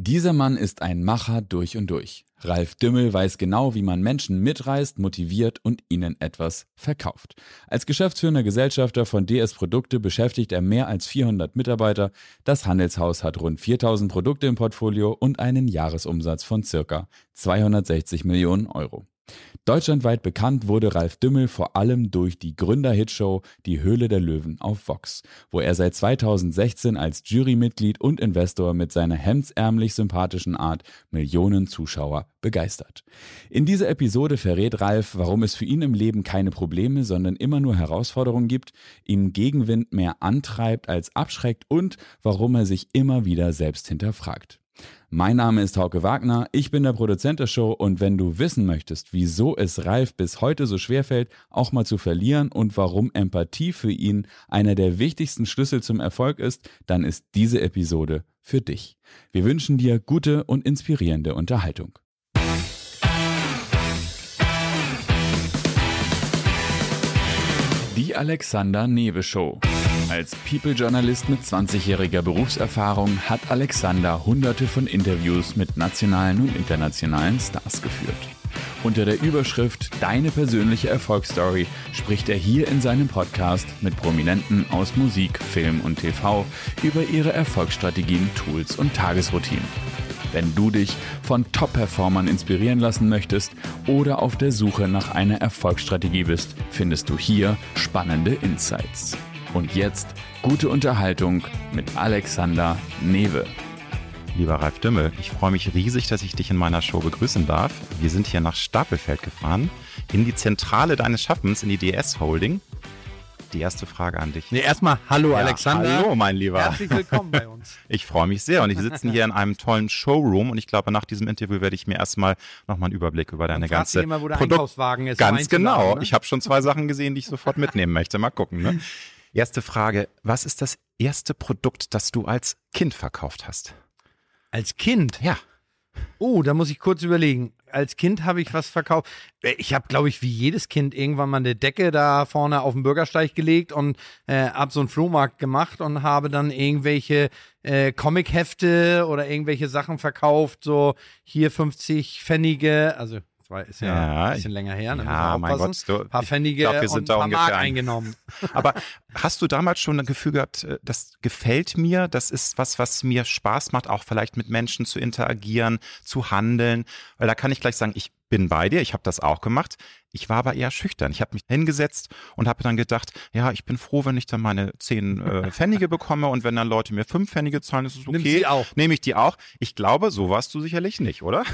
Dieser Mann ist ein Macher durch und durch. Ralf Dümmel weiß genau, wie man Menschen mitreißt, motiviert und ihnen etwas verkauft. Als geschäftsführender Gesellschafter von DS Produkte beschäftigt er mehr als 400 Mitarbeiter. Das Handelshaus hat rund 4000 Produkte im Portfolio und einen Jahresumsatz von circa 260 Millionen Euro. Deutschlandweit bekannt wurde Ralf Dümmel vor allem durch die Gründer-Hitshow Die Höhle der Löwen auf Vox, wo er seit 2016 als Jurymitglied und Investor mit seiner hemdsärmlich sympathischen Art Millionen Zuschauer begeistert. In dieser Episode verrät Ralf, warum es für ihn im Leben keine Probleme, sondern immer nur Herausforderungen gibt, ihm Gegenwind mehr antreibt als abschreckt und warum er sich immer wieder selbst hinterfragt. Mein Name ist Hauke Wagner, ich bin der Produzent der Show und wenn du wissen möchtest, wieso es Ralf bis heute so schwer fällt, auch mal zu verlieren und warum Empathie für ihn einer der wichtigsten Schlüssel zum Erfolg ist, dann ist diese Episode für dich. Wir wünschen dir gute und inspirierende Unterhaltung. Die Alexander Newe Show. Als People-Journalist mit 20-jähriger Berufserfahrung hat Alexander hunderte von Interviews mit nationalen und internationalen Stars geführt. Unter der Überschrift Deine persönliche Erfolgsstory spricht er hier in seinem Podcast mit Prominenten aus Musik, Film und TV über ihre Erfolgsstrategien, Tools und Tagesroutinen. Wenn du dich von Top-Performern inspirieren lassen möchtest oder auf der Suche nach einer Erfolgsstrategie bist, findest du hier spannende Insights. Und jetzt gute Unterhaltung mit Alexander Newe. Lieber Ralf Dümmel, ich freue mich riesig, dass ich dich in meiner Show begrüßen darf. Wir sind hier nach Stapelfeld gefahren, in die Zentrale deines Schaffens, in die DS Holding. Die erste Frage an dich. Nee, erstmal Hallo ja, Alexander. Hallo mein Lieber. Herzlich willkommen bei uns. Ich freue mich sehr und ich sitze hier in einem tollen Showroom und ich glaube, nach diesem Interview werde ich mir erstmal nochmal einen Überblick über deine ganze immer, wo der Produkt Einkaufswagen ist. Ganz genau. Ne? Ich habe schon zwei Sachen gesehen, die ich sofort mitnehmen möchte. Mal gucken. Ne? Erste Frage, was ist das erste Produkt, das du als Kind verkauft hast? Als Kind? Ja. Oh, da muss ich kurz überlegen. Als Kind habe ich was verkauft. Ich habe, glaube ich, wie jedes Kind irgendwann mal eine Decke da vorne auf den Bürgersteig gelegt und äh, habe so einen Flohmarkt gemacht und habe dann irgendwelche äh, Comichefte oder irgendwelche Sachen verkauft. So hier 50 Pfennige, also war, ist ja, ja ein bisschen länger her. Ne? Ja, mein Gott. Du, ein paar Pfennige glaub, wir sind und ein paar Mark eingenommen. Aber hast du damals schon ein Gefühl gehabt, äh, das gefällt mir, das ist was, was mir Spaß macht, auch vielleicht mit Menschen zu interagieren, zu handeln? Weil da kann ich gleich sagen, ich bin bei dir, ich habe das auch gemacht. Ich war aber eher schüchtern. Ich habe mich hingesetzt und habe dann gedacht, ja, ich bin froh, wenn ich dann meine zehn äh, Pfennige bekomme und wenn dann Leute mir fünf Pfennige zahlen, ist es okay. Nimm sie auch. Nehme ich die auch. Ich glaube, so warst du sicherlich nicht, oder?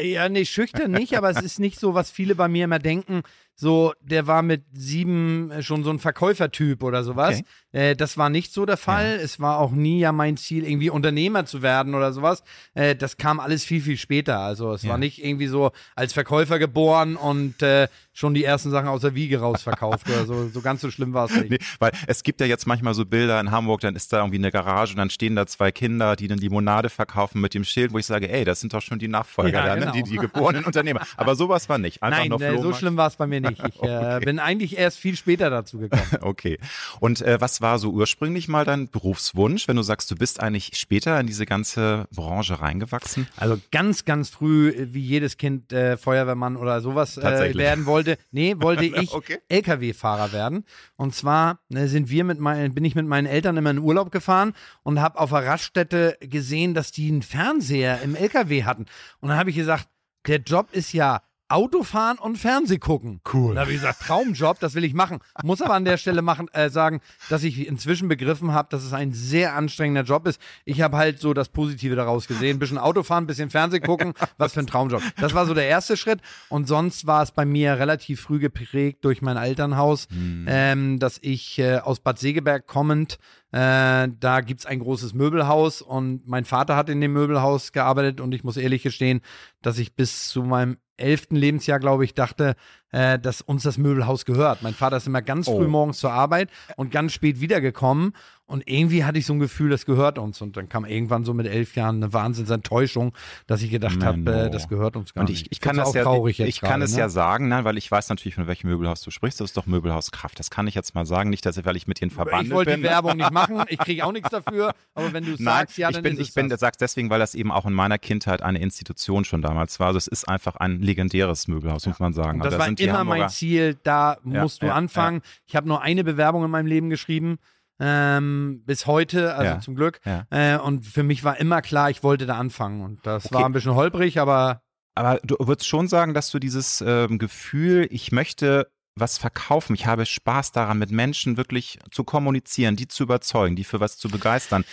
Ja, nee, schüchtern nicht, aber es ist nicht so, was viele bei mir immer denken, so, der war mit sieben äh, schon so ein Verkäufertyp oder sowas. Okay. Äh, das war nicht so der Fall. Ja. Es war auch nie ja mein Ziel, irgendwie Unternehmer zu werden oder sowas. Äh, das kam alles viel, viel später. Also es ja. war nicht irgendwie so als Verkäufer geboren und äh, schon die ersten Sachen aus der Wiege rausverkauft oder so. So ganz so schlimm war es nicht. Nee, weil es gibt ja jetzt manchmal so Bilder in Hamburg, dann ist da irgendwie eine Garage und dann stehen da zwei Kinder, die dann Limonade verkaufen mit dem Schild, wo ich sage, ey, das sind doch schon die Nachfolger, ja, genau. die, die geborenen Unternehmer. Aber sowas war nicht. Einfach Nein, äh, so schlimm war es bei mir nicht nicht. Ich äh, okay. bin eigentlich erst viel später dazu gekommen. okay. Und äh, was war so ursprünglich mal dein Berufswunsch, wenn du sagst, du bist eigentlich später in diese ganze Branche reingewachsen? Also ganz, ganz früh, wie jedes Kind äh, Feuerwehrmann oder sowas äh, werden wollte. Nee, wollte ich okay. LKW-Fahrer werden. Und zwar ne, sind wir mit mein, bin ich mit meinen Eltern immer in Urlaub gefahren und habe auf der Raststätte gesehen, dass die einen Fernseher im LKW hatten. Und dann habe ich gesagt, der Job ist ja Autofahren und Fernseh gucken. Cool. Da habe ich gesagt, Traumjob, das will ich machen. Muss aber an der Stelle machen, äh, sagen, dass ich inzwischen begriffen habe, dass es ein sehr anstrengender Job ist. Ich habe halt so das Positive daraus gesehen. Ein bisschen Autofahren, ein bisschen Fernseh gucken, was für ein Traumjob. Das war so der erste Schritt. Und sonst war es bei mir relativ früh geprägt durch mein Elternhaus, hm. ähm, dass ich äh, aus Bad Segeberg kommend äh, da gibt's ein großes Möbelhaus und mein Vater hat in dem Möbelhaus gearbeitet und ich muss ehrlich gestehen, dass ich bis zu meinem elften Lebensjahr, glaube ich, dachte, äh, dass uns das Möbelhaus gehört. Mein Vater ist immer ganz Oh. früh morgens zur Arbeit und ganz spät wiedergekommen. Und irgendwie hatte ich so ein Gefühl, das gehört uns. Und dann kam irgendwann so mit elf Jahren eine Wahnsinnsenttäuschung, dass ich gedacht habe, äh, das gehört uns gar Und nicht. ich, ich kann Find's das ja, traurig ich, ich kann gerade, es ne? ja sagen, ne, weil ich weiß natürlich, von welchem Möbelhaus du sprichst. Das ist doch Möbelhaus Kraft. Das kann ich jetzt mal sagen, nicht, dass ich, weil ich mit denen verbandelt Ich wollte bin. die Werbung nicht machen, ich kriege auch nichts dafür, aber wenn du es Nein, sagst, ja, ich dann bin, ist es ich bin, das. sag's deswegen, weil das eben auch in meiner Kindheit eine Institution schon damals war. Also es ist einfach ein legendäres Möbelhaus, muss man sagen. Und das Also war die immer mein Ziel, da Ja, musst du ja, anfangen. Ich habe nur eine Bewerbung in meinem Leben geschrieben, ähm, bis heute, also zum Glück. Äh, und für mich war immer klar, ich wollte da anfangen. Und das Okay. war ein bisschen holprig, aber Aber du würdest schon sagen, dass du dieses ähm, Gefühl, ich möchte was verkaufen, ich habe Spaß daran, mit Menschen wirklich zu kommunizieren, die zu überzeugen, die für was zu begeistern.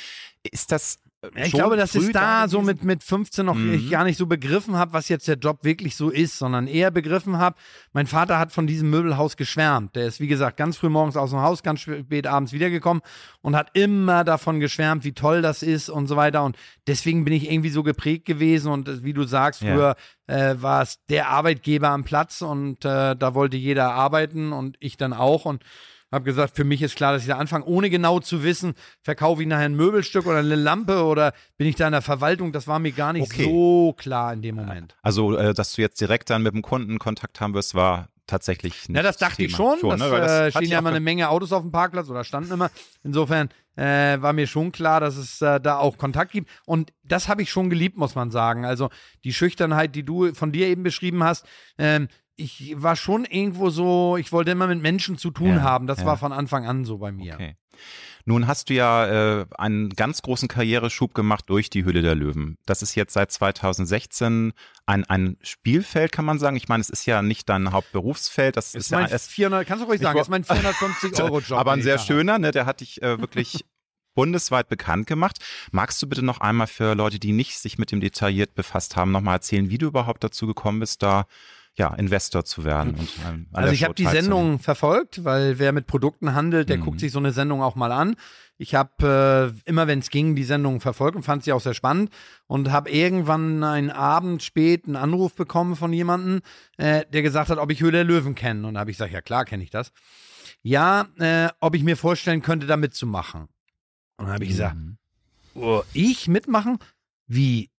Ist das ich schon glaube, dass es da so mit, mit 15 noch Mhm. ich gar nicht so begriffen habe, was jetzt der Job wirklich so ist, sondern eher begriffen habe, mein Vater hat von diesem Möbelhaus geschwärmt. Der ist, wie gesagt, ganz früh morgens aus dem Haus, ganz spät abends wiedergekommen und hat immer davon geschwärmt, wie toll das ist und so weiter. Und deswegen bin ich irgendwie so geprägt gewesen und äh, wie du sagst, Ja. früher äh, war es der Arbeitgeber am Platz und äh, da wollte jeder arbeiten und ich dann auch und habe gesagt, für mich ist klar, dass ich da anfange, ohne genau zu wissen, verkaufe ich nachher ein Möbelstück oder eine Lampe oder bin ich da in der Verwaltung, das war mir gar nicht Okay. so klar in dem Moment. Also, äh, dass du jetzt direkt dann mit dem Kunden Kontakt haben wirst, war tatsächlich nicht Ja, das dachte ich Thema. schon. das, ne? Das äh, stehen ja immer eine ge- Menge Autos auf dem Parkplatz oder standen immer. Insofern äh, war mir schon klar, dass es äh, da auch Kontakt gibt. Und das habe ich schon geliebt, muss man sagen. Also die Schüchternheit, die du von dir eben beschrieben hast, ähm, ich war schon irgendwo so, ich wollte immer mit Menschen zu tun Ja, haben. Das ja. war von Anfang an so bei mir. Okay. Nun hast du ja äh, einen ganz großen Karriereschub gemacht durch die Hülle der Löwen. Das ist jetzt seit 2016 ein, ein Spielfeld, kann man sagen. Ich meine, es ist ja nicht dein Hauptberufsfeld. Das Ist ist ja mein es, 400, kannst du ruhig sagen, wo- ist mein 450 Euro Job. aber ein sehr schöner, ne? Der hat dich äh, wirklich bundesweit bekannt gemacht. Magst du bitte noch einmal für Leute, die nicht sich mit dem detailliert befasst haben, nochmal erzählen, wie du überhaupt dazu gekommen bist, da ja Investor zu werden? Und, ähm, Also ich habe die? Sendung verfolgt, weil wer mit Produkten handelt, der Mhm. guckt sich so eine Sendung auch mal an. Ich habe äh, immer, wenn es ging, die Sendung verfolgt und fand sie auch sehr spannend und habe irgendwann einen Abend spät einen Anruf bekommen von jemandem, äh, der gesagt hat, ob ich Höhle der Löwen kenne. Und da habe ich gesagt, ja klar kenne ich das. Ja, äh, ob ich mir vorstellen könnte, da mitzumachen. Und dann habe ich gesagt, Mhm. oh, ich mitmachen? Wie?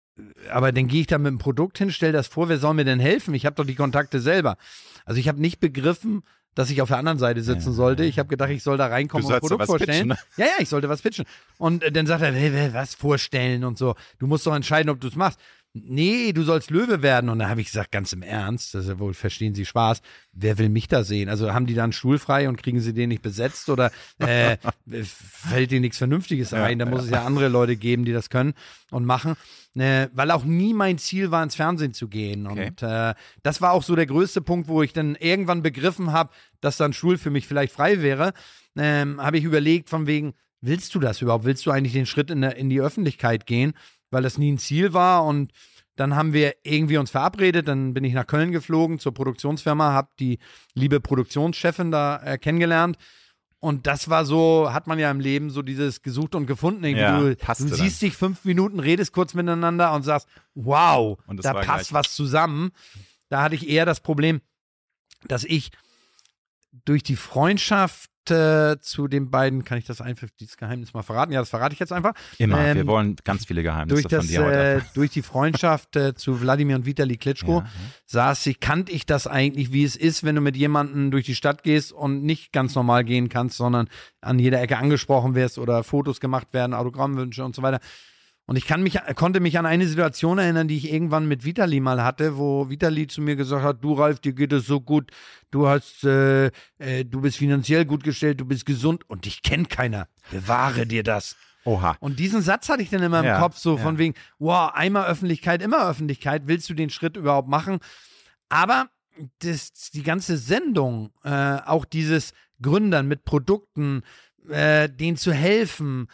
Aber dann gehe ich da mit dem Produkt hin, stell das vor, wer soll mir denn helfen? Ich habe doch die Kontakte selber. Also ich habe nicht begriffen, dass ich auf der anderen Seite sitzen Ja. sollte. Ich habe gedacht, ich soll da reinkommen und ein Produkt vorstellen. pitchen, Ja, ja, ich sollte was pitchen. Und äh, dann sagt er, hey, was vorstellen und so. Du musst doch entscheiden, ob du es machst. Nee, du sollst Löwe werden. Und da habe ich gesagt, ganz im Ernst, das ist ja wohl, verstehen Sie Spaß, wer will mich da sehen? Also haben die da einen Stuhl frei und kriegen sie den nicht besetzt oder äh, fällt dir nichts Vernünftiges ein? Da muss es ja andere Leute geben, die das können und machen. Äh, weil auch nie mein Ziel war, ins Fernsehen zu gehen. Okay. Und äh, das war auch so der größte Punkt, wo ich dann irgendwann begriffen habe, dass dann Stuhl für mich vielleicht frei wäre. Ähm, habe ich überlegt, von wegen, willst du das überhaupt? Willst du eigentlich den Schritt in, der, in die Öffentlichkeit gehen? Weil das nie ein Ziel war und dann haben wir irgendwie uns verabredet, dann bin ich nach Köln geflogen zur Produktionsfirma, habe die liebe Produktionschefin da äh, kennengelernt. Und das war so, hat man ja im Leben so dieses gesucht und gefunden. Ja, du du siehst dich fünf Minuten, redest kurz miteinander und sagst, wow, Und da passt gleich. was zusammen. Da hatte ich eher das Problem, dass ich durch die Freundschaft äh, zu den beiden, kann ich das einfach, dieses Geheimnis mal verraten? Ja, das verrate ich jetzt einfach. Immer. Ähm, Wir wollen ganz viele Geheimnisse Durch, das, von dir heute. äh, durch die Freundschaft äh, zu Wladimir und Vitali Klitschko Ja, saß ich, kannte ich das eigentlich, wie es ist, wenn du mit jemandem durch die Stadt gehst und nicht ganz normal gehen kannst, sondern an jeder Ecke angesprochen wirst oder Fotos gemacht werden, Autogrammwünsche und so weiter. Und ich kann mich, konnte mich an eine Situation erinnern, die ich irgendwann mit Vitali mal hatte, wo Vitali zu mir gesagt hat, du Ralf, dir geht es so gut, du hast, äh, äh, du bist finanziell gut gestellt, du bist gesund und dich kennt keiner. Bewahre dir das. Oha. Und diesen Satz hatte ich dann immer im Ja, Kopf, so ja. von wegen, wow, einmal Öffentlichkeit, immer Öffentlichkeit, willst du den Schritt überhaupt machen? Aber das, die ganze Sendung, äh, auch dieses Gründern mit Produkten, äh, denen zu helfen,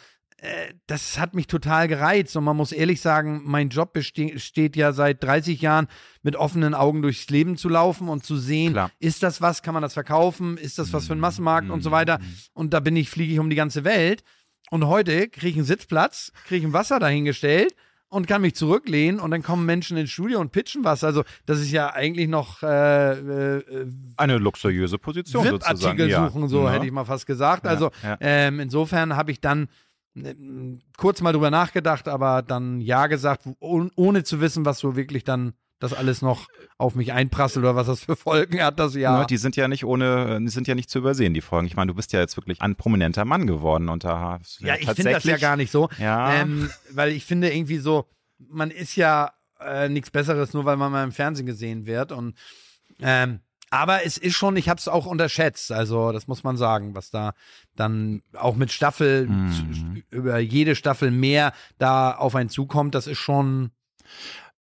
das hat mich total gereizt. Und man muss ehrlich sagen, mein Job beste steht ja seit 30 Jahren mit offenen Augen durchs Leben zu laufen und zu sehen, Klar. ist das was, kann man das verkaufen, ist das was für ein Massenmarkt und so weiter. Und da bin ich, fliege ich um die ganze Welt. Und heute kriege ich einen Sitzplatz, kriege ich ein Wasser dahingestellt und kann mich zurücklehnen und dann kommen Menschen ins Studio und pitchen was. Also das ist ja eigentlich noch äh, äh, eine luxuriöse Position sozusagen. Artikel suchen, so ja. hätte ich mal fast gesagt. Ja, also ja. Ähm, insofern habe ich dann äh, kurz mal drüber nachgedacht, aber dann ja gesagt, ohne zu wissen, was so wirklich dann das alles noch auf mich einprasselt oder was das für Folgen hat, das Jahr. Ja, die sind ja nicht ohne, die sind ja nicht zu übersehen, die Folgen. Ich meine, du bist ja jetzt wirklich ein prominenter Mann geworden und da Ja, ich finde das ja gar nicht so. Ja. Ähm, weil ich finde irgendwie so, man ist ja äh, nichts Besseres, nur weil man mal im Fernsehen gesehen wird. Und ähm, aber es ist schon, ich habe es auch unterschätzt. Also das muss man sagen, was da dann auch mit Staffel mhm. über jede Staffel mehr da auf einen zukommt. Das ist schon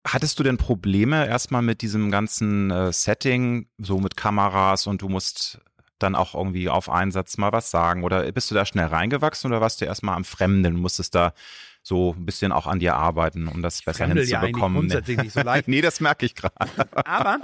Hattest du denn Probleme erstmal mit diesem ganzen äh, Setting, so mit Kameras und du musst dann auch irgendwie auf Einsatz mal was sagen? Oder bist du da schnell reingewachsen oder warst du erstmal am Fremden musstest da so ein bisschen auch an dir arbeiten, um das besser Fremdel hinzubekommen? Ja grundsätzlich nicht so leicht. nee, das merke ich gerade. Aber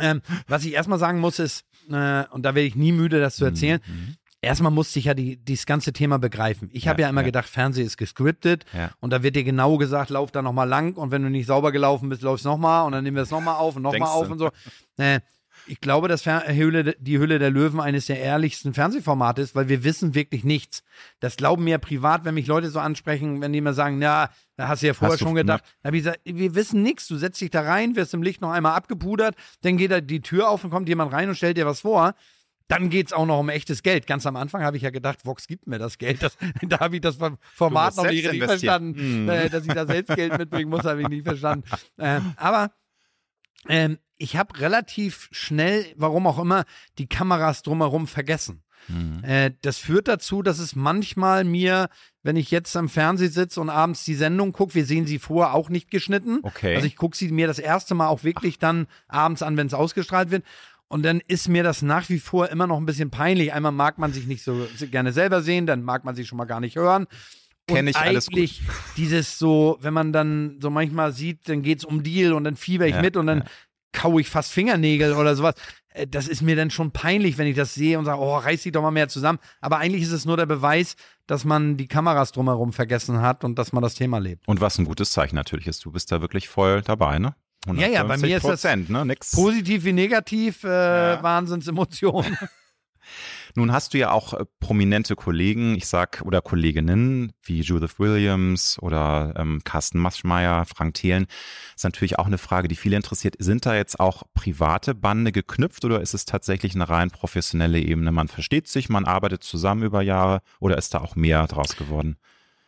ähm, was ich erstmal sagen muss ist, äh, und da werde ich nie müde, das zu erzählen, mhm erstmal musste ich ja die, dieses ganze Thema begreifen. Ich habe ja, ja, immer ja. gedacht, Fernsehen ist gescriptet ja. und da wird dir genau gesagt, lauf da nochmal lang und wenn du nicht sauber gelaufen bist, laufst nochmal und dann nehmen wir es nochmal auf und nochmal auf und so. Äh, ich glaube, dass Hülle, die Hülle der Löwen eines der ehrlichsten Fernsehformate ist, weil wir wissen wirklich nichts. Das glauben mir privat, wenn mich Leute so ansprechen, wenn die mir sagen, na, da hast du ja vorher hast schon gedacht. Ne? Da habe ich gesagt, wir wissen nichts. Du setzt dich da rein, wirst im Licht noch einmal abgepudert, dann geht da die Tür auf und kommt jemand rein und stellt dir was vor. Dann geht es auch noch um echtes Geld. Ganz am Anfang habe ich ja gedacht, Vox gibt mir das Geld. Das, da habe ich das Format noch nicht richtig verstanden. Mhm. Äh, dass ich da selbst Geld mitbringen muss, habe ich nicht verstanden. Äh, aber ähm, ich habe relativ schnell, warum auch immer, die Kameras drumherum vergessen. Mhm. Äh, das führt dazu, dass es manchmal mir, wenn ich jetzt am Fernsehen sitze und abends die Sendung gucke, wir sehen sie vorher auch nicht geschnitten. Okay. Also ich gucke sie mir das erste Mal auch wirklich dann abends an, wenn es ausgestrahlt wird. Und dann ist mir das nach wie vor immer noch ein bisschen peinlich. Einmal mag man sich nicht so gerne selber sehen, dann mag man sich schon mal gar nicht hören. Kenne ich alles gut. dieses so, wenn man dann so manchmal sieht, dann geht es um Deal und dann fieber ich ja, mit und dann ja. Kaue ich fast Fingernägel oder sowas. Äh, das ist mir dann schon peinlich, wenn ich das sehe und sage, oh, reiß dich doch mal mehr zusammen. Aber eigentlich ist es nur der Beweis, dass man die Kameras drumherum vergessen hat und dass man das Thema lebt. Und was ein gutes Zeichen natürlich ist, du bist da wirklich voll dabei, ne? Ja, ja, bei mir ist das ne? Nix. positiv wie negativ, äh, ja. Wahnsinnsemotionen. Nun hast du ja auch äh, prominente Kollegen, ich sag, oder Kolleginnen wie Judith Williams oder ähm, Carsten Maschmeyer, Frank Thelen. Ist natürlich auch eine Frage, die viele interessiert. Sind da jetzt auch private Bande geknüpft oder ist es tatsächlich eine rein professionelle Ebene? Man versteht sich, man arbeitet zusammen über Jahre oder ist da auch mehr draus geworden?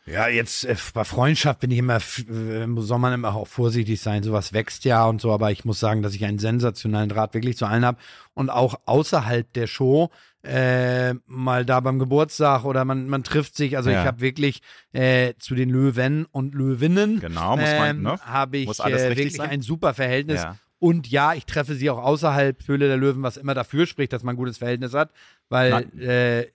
Ja, jetzt äh, bei Freundschaft bin ich immer, äh, soll man immer auch vorsichtig sein. Sowas wächst ja und so, aber ich muss sagen, dass ich einen sensationellen Draht wirklich zu allen habe und auch außerhalb der Show äh, mal da beim Geburtstag oder man, man trifft sich. Also ja. ich habe wirklich äh, zu den Löwen und Löwinnen genau, muss man, ähm, ne? habe ich äh, wirklich sein? ein super Verhältnis. Ja. Und ja, ich treffe sie auch außerhalb Höhle der Löwen, was immer dafür spricht, dass man ein gutes Verhältnis hat, weil äh,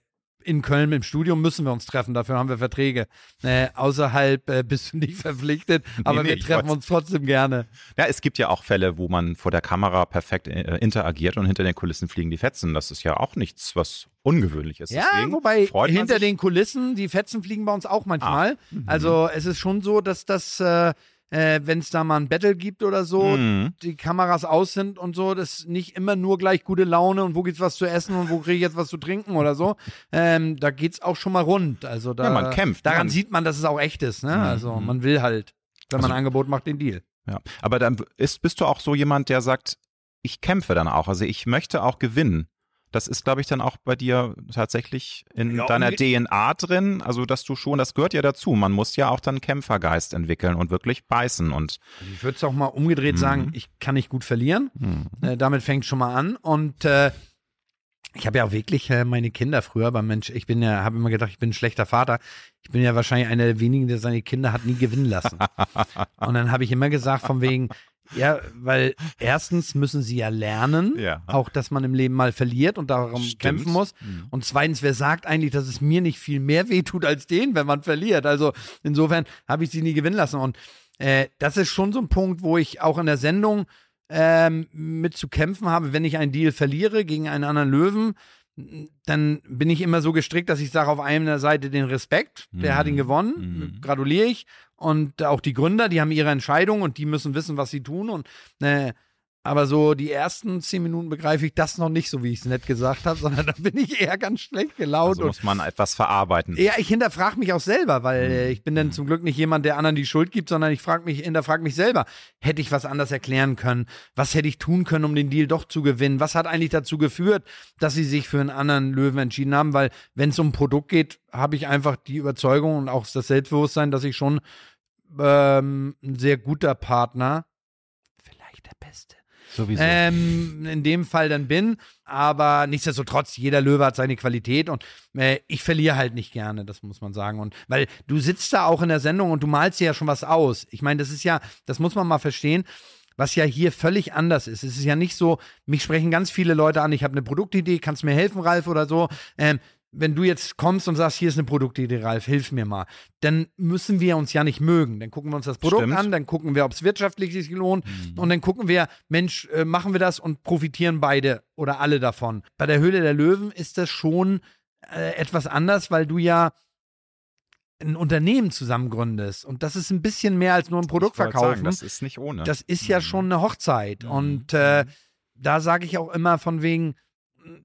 in Köln im Studium müssen wir uns treffen, dafür haben wir Verträge. Äh, außerhalb äh, bist du nicht verpflichtet, aber nee, nee, wir treffen uns trotzdem gerne. Ja, es gibt ja auch Fälle, wo man vor der Kamera perfekt äh, interagiert und hinter den Kulissen fliegen die Fetzen. Das ist ja auch nichts, was ungewöhnlich ist. Ja, Deswegen wobei hinter den Kulissen, die Fetzen fliegen bei uns auch manchmal. Ah, mhm. also es ist schon so, dass das äh, wenn es da mal ein Battle gibt oder so, mhm. die Kameras aus sind und so, das ist nicht immer nur gleich gute Laune und wo gibt's was zu essen und wo kriege ich jetzt was zu trinken oder so. Ähm, da geht's auch schon mal rund. Also da, ja, man kämpft. Daran man sieht man, dass es auch echt ist. Ne? Mhm. Also man will halt, wenn also, man ein Angebot macht, den Deal. Ja, aber dann ist, bist du auch so jemand, der sagt, ich kämpfe dann auch. Also ich möchte auch gewinnen. Das ist, glaube ich, dann auch bei dir tatsächlich in ja, deiner DNA drin. Also, dass du schon, das gehört ja dazu. Man muss ja auch dann Kämpfergeist entwickeln und wirklich beißen. Und ich würde es auch mal umgedreht mhm. sagen, ich kann nicht gut verlieren. Mhm. Äh, damit fängt schon mal an. Und äh, ich habe ja auch wirklich äh, meine Kinder früher beim Mensch, ich bin ja, habe immer gedacht, ich bin ein schlechter Vater. Ich bin ja wahrscheinlich einer der wenigen, der seine Kinder hat nie gewinnen lassen. und dann habe ich immer gesagt, von wegen, ja, weil erstens müssen sie ja lernen, ja. auch dass man im Leben mal verliert und darum Stimmt. kämpfen muss. Mhm. Und zweitens, wer sagt eigentlich, dass es mir nicht viel mehr wehtut als denen, wenn man verliert? Also insofern habe ich sie nie gewinnen lassen. Und äh, das ist schon so ein Punkt, wo ich auch in der Sendung ähm, mit zu kämpfen habe, wenn ich einen Deal verliere gegen einen anderen Löwen, dann bin ich immer so gestrickt, dass ich sage auf einer Seite den Respekt, der mhm. hat ihn mhm. gewonnen, mhm. gratuliere ich. Und auch die Gründer, die haben ihre Entscheidung und die müssen wissen, was sie tun. Und äh, aber so die ersten zehn Minuten begreife ich das noch nicht, so wie ich es nett gesagt habe, sondern da bin ich eher ganz schlecht gelaunt. Also muss man etwas verarbeiten. Ja, ich hinterfrage mich auch selber, weil äh, ich bin dann zum Glück nicht jemand, der anderen die Schuld gibt, sondern ich frage mich, hinterfrage mich selber. Hätte ich was anders erklären können? Was hätte ich tun können, um den Deal doch zu gewinnen? Was hat eigentlich dazu geführt, dass sie sich für einen anderen Löwen entschieden haben? Weil wenn es um ein Produkt geht, habe ich einfach die Überzeugung und auch das Selbstbewusstsein, dass ich schon ähm, ein sehr guter Partner, vielleicht der beste, Sowieso. ähm, in dem Fall dann bin. Aber nichtsdestotrotz, jeder Löwe hat seine Qualität und äh, ich verliere halt nicht gerne, das muss man sagen. Und weil du sitzt da auch in der Sendung und du malst dir ja schon was aus. Ich meine, das ist ja, das muss man mal verstehen. Was ja hier völlig anders ist. Es ist ja nicht so, mich sprechen ganz viele Leute an, ich habe eine Produktidee, kannst du mir helfen, Ralf, oder so. Ähm, wenn du jetzt kommst und sagst, hier ist eine Produktidee, Ralf, hilf mir mal, dann müssen wir uns ja nicht mögen. Dann gucken wir uns das Produkt Stimmt. an, dann gucken wir, ob es wirtschaftlich sich lohnt und dann gucken wir, Mensch, äh, machen wir das und profitieren beide oder alle davon. Bei der Höhle der Löwen ist das schon äh, etwas anders, weil du ja ein Unternehmen zusammen gründest und das ist ein bisschen mehr als nur ein Produkt verkaufen. Das ist nicht ohne. Das ist ja Mhm. schon eine Hochzeit. Mhm. Und äh, da sage ich auch immer von wegen,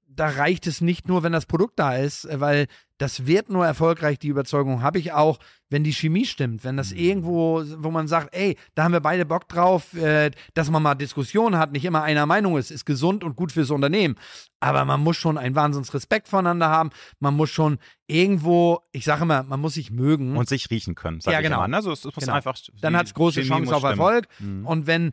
da reicht es nicht nur, wenn das Produkt da ist, äh, weil das wird nur erfolgreich, die Überzeugung habe ich auch, wenn die Chemie stimmt, wenn das Mhm. irgendwo, wo man sagt, ey, da haben wir beide Bock drauf, äh, dass man mal Diskussionen hat, nicht immer einer Meinung ist, ist gesund und gut fürs Unternehmen. Aber man muss schon einen Wahnsinns Respekt voneinander haben, man muss schon irgendwo, ich sage immer, man muss sich mögen. und sich riechen können, sag Ja, ich genau. immer. Also es muss Genau. einfach. dann hat es große Chemie Chance muss auf. Erfolg. Mhm. Und wenn